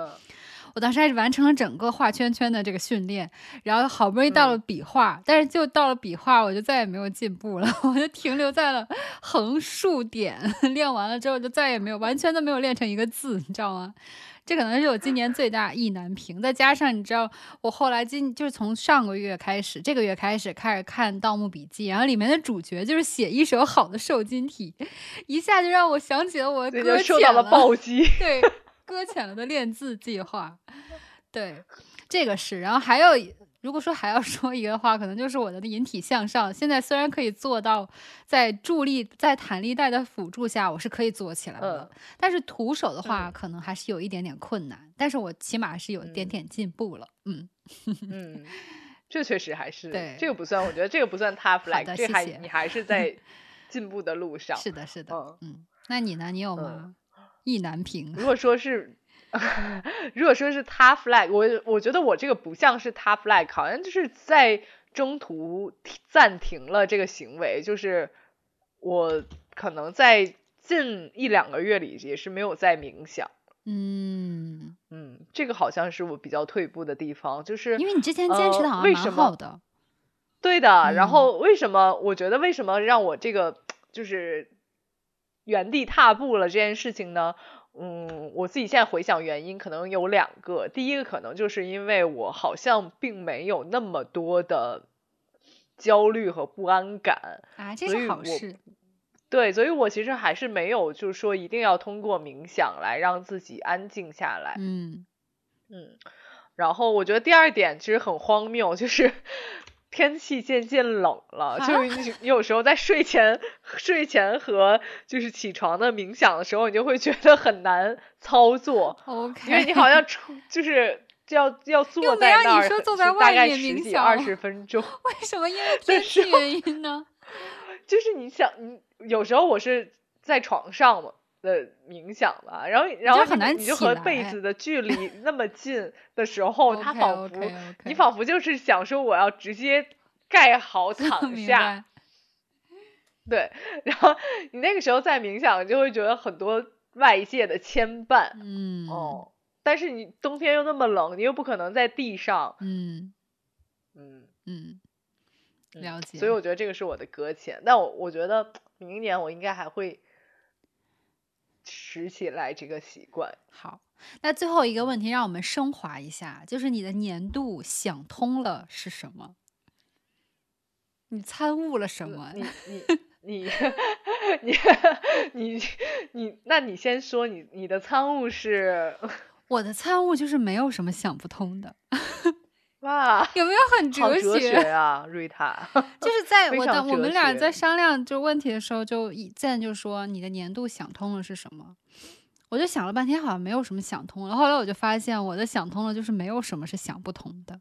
我当时还是完成了整个画圈圈的这个训练，然后好不容易到了笔画，但是就到了笔画，我就再也没有进步了，我就停留在了横竖点。练完了之后就再也没有完全都没有练成一个字，你知道吗？这可能是我今年最大意难平，再加上你知道，我后来今就是从上个月开始，这个月开始开始看《盗墓笔记》，然后里面的主角就是写一手好的瘦金体，一下就让我想起了我搁浅了暴击，对，搁浅了的练字计划，对，这个是，然后还有。如果说还要说一个话，可能就是我的引体向上。现在虽然可以做到在助力、在弹力带的辅助下，我是可以做起来的，但是徒手的话，可能还是有一点点困难。但是我起码是有一点点进步了。嗯嗯，这确实还是对这个不算，我觉得这个不算 tough like，这还你还是在 进步的路上。是的，是的。嗯，那你呢？你有吗？意难平。如果说是。如果说是他 flag，我我觉得我这个不像是他 flag，好像就是在中途暂停了这个行为，就是我可能在近一两个月里也是没有在冥想。嗯嗯，这个好像是我比较退步的地方，就是因为你之前坚持的好像蛮好的。对的，然后为什么我觉得为什么让我这个就是原地踏步了这件事情呢？嗯，我自己现在回想原因，可能有两个。第一个可能就是因为我好像并没有那么多的焦虑和不安感啊，这是好事。对，所以我其实还是没有，就是说一定要通过冥想来让自己安静下来。嗯嗯，然后我觉得第二点其实很荒谬，就是天气渐渐冷了，就是你有时候在睡前、睡前和就是起床的冥想的时候，你就会觉得很难操作。OK，因为你好像出就是要要坐在那儿，大概十几二十分钟。为什么？因为天气原因呢？就是你想你。有时候我是在床上嘛的冥想吧，然后然后你就和被子的距离那么近的时候，它仿佛你仿佛就是想说我要直接盖好 躺下，对，然后你那个时候在冥想就会觉得很多外界的牵绊，嗯。哦，但是你冬天又那么冷，你又不可能在地上，嗯。嗯嗯，了解，所以我觉得这个是我的搁浅，但我我觉得。明年我应该还会拾起来这个习惯。好，那最后一个问题，让我们升华一下，就是你的年度想通了是什么？你参悟了什么？你你你 你你你，那你先说，你你的参悟是？我的参悟就是没有什么想不通的。哇，有没有很哲学 啊，瑞塔？就是在我的我们俩在商量就问题的时候，就一见就说你的年度想通了是什么？我就想了半天，好像没有什么想通了。后来我就发现，我的想通了就是没有什么是想不通的。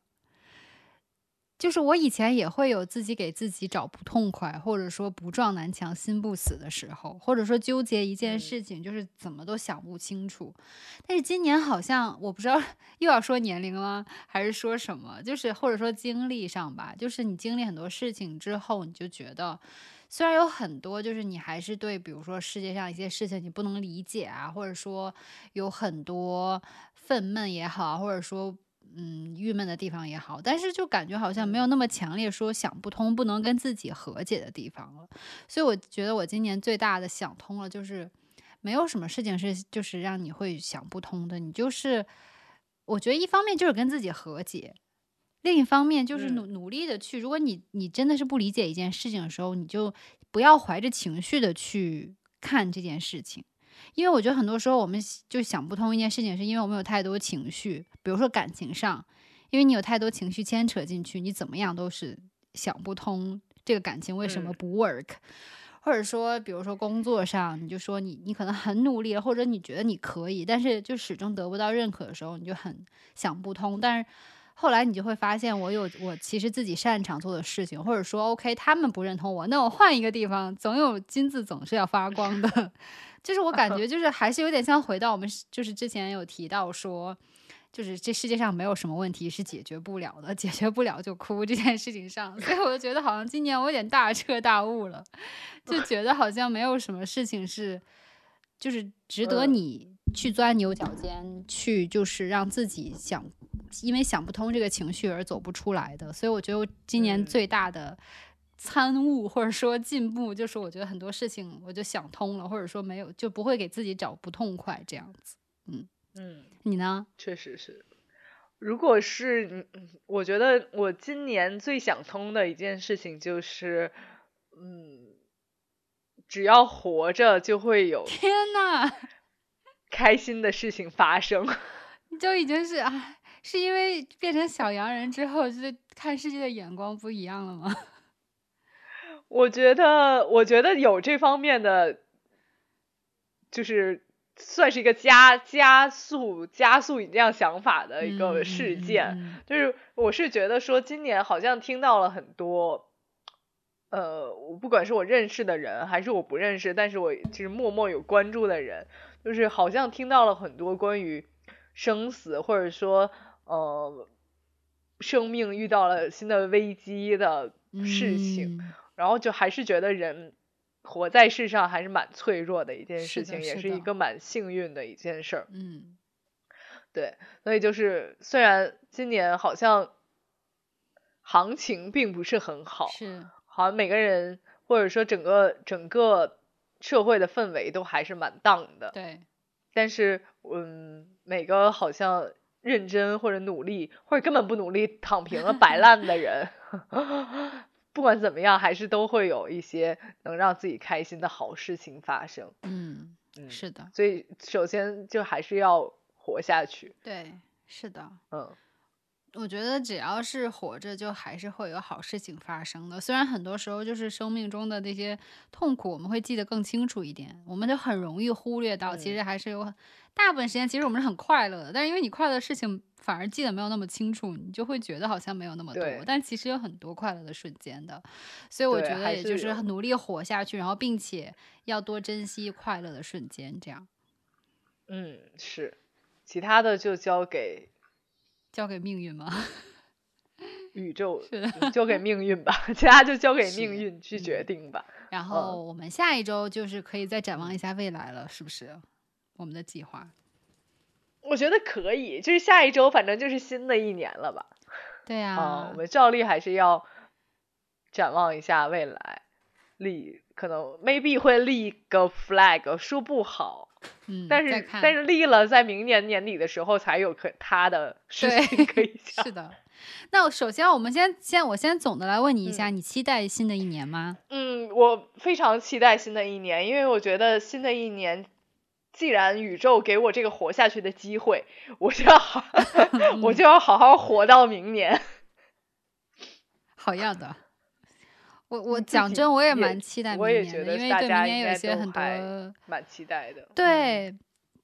就是我以前也会有自己给自己找不痛快，或者说不撞南墙心不死的时候，或者说纠结一件事情，就是怎么都想不清楚。但是今年好像我不知道又要说年龄了，还是说什么，就是或者说经历上吧，就是你经历很多事情之后，你就觉得虽然有很多，就是你还是对，比如说世界上一些事情你不能理解啊，或者说有很多愤懑也好，或者说。嗯，郁闷的地方也好，但是就感觉好像没有那么强烈说想不通、不能跟自己和解的地方了。所以我觉得我今年最大的想通了，就是没有什么事情是就是让你会想不通的。你就是我觉得一方面就是跟自己和解，另一方面就是努努力的去。如果你你真的是不理解一件事情的时候，你就不要怀着情绪的去看这件事情。因为我觉得很多时候我们就想不通一件事情，是因为我们有太多情绪，比如说感情上，因为你有太多情绪牵扯进去，你怎么样都是想不通这个感情为什么不 work，或者说，比如说工作上，你就说你你可能很努力了，或者你觉得你可以，但是就始终得不到认可的时候，你就很想不通。但是后来你就会发现，我有我其实自己擅长做的事情，或者说 OK，他们不认同我，那我换一个地方，总有金子总是要发光的。就是我感觉，就是还是有点像回到我们就是之前有提到说，就是这世界上没有什么问题是解决不了的，解决不了就哭这件事情上，所以我就觉得好像今年我有点大彻大悟了，就觉得好像没有什么事情是就是值得你去钻牛角尖，去就是让自己想因为想不通这个情绪而走不出来的，所以我觉得今年最大的。参悟或者说进步，就是我觉得很多事情我就想通了，或者说没有就不会给自己找不痛快这样子。嗯嗯，你呢？确实是。如果是嗯，我觉得我今年最想通的一件事情就是，嗯，只要活着就会有天呐，开心的事情发生。你就已经是啊，是因为变成小洋人之后，就是看世界的眼光不一样了吗？我觉得，我觉得有这方面的，就是算是一个加加速加速你这样想法的一个事件。就是我是觉得说，今年好像听到了很多，呃，我不管是我认识的人，还是我不认识，但是我就是默默有关注的人，就是好像听到了很多关于生死，或者说呃，生命遇到了新的危机的事情。然后就还是觉得人活在世上还是蛮脆弱的一件事情，也是一个蛮幸运的一件事儿。嗯，对，所以就是虽然今年好像行情并不是很好，是，好像每个人或者说整个整个社会的氛围都还是蛮荡的。对，但是嗯，每个好像认真或者努力或者根本不努力躺平了摆烂的人，不管怎么样，还是都会有一些能让自己开心的好事情发生。嗯，嗯，是的，所以首先就还是要活下去。对，是的。嗯我觉得只要是活着，就还是会有好事情发生的。虽然很多时候就是生命中的那些痛苦，我们会记得更清楚一点，我们就很容易忽略到，其嗯实还是有很大部分时间，其实我们是很快乐的。但是因为你快乐的事情反而记得没有那么清楚，你就会觉得好像没有那么多，但其实有很多快乐的瞬间的。所以我觉得也就是努力活下去，然后并且要多珍惜快乐的瞬间，这样嗯，是，其他的就交给交给命运吗？宇宙交给命运吧，其他就交给命运去决嗯定吧。然后我们下一周就是可以再展望一下未来了，是不是？我们的计划。我觉得可以，就是下一周反正就是新的一年了吧。对啊，啊我，们照例还是要展望一下未来，立可能 maybe 会立个 flag，说不好，嗯，但是但是立了，在明年年底的时候才有可他的 事情可以讲。是的。那首先，我们先先我先总的来问你一嗯下，你期待新的一年吗？嗯，我非常期待新的一年，因为我觉得新的一年，既然宇宙给我这个活下去的机会，我就要好，我就要好好活到明年。好样的。我我讲真，我也也蛮期待明我也年的，觉得因为对明年有一些很多蛮期待的。嗯，对，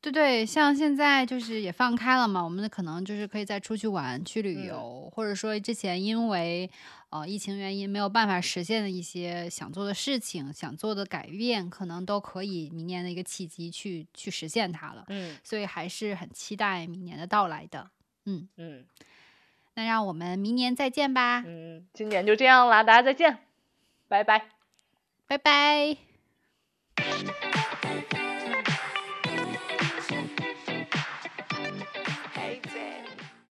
对对，像现在就是也放开了嘛，我们可能就是可以再出去玩、去旅嗯游，或者说之前因为呃疫情原因没有办法实现的一些想做的事情、想做的改变，可能都可以明年的一个契机去去实现它了。嗯所以还是很期待明年的到来的。嗯，嗯那让我们明年再见吧，嗯，今年就这样啦，大家再见，拜拜。拜拜。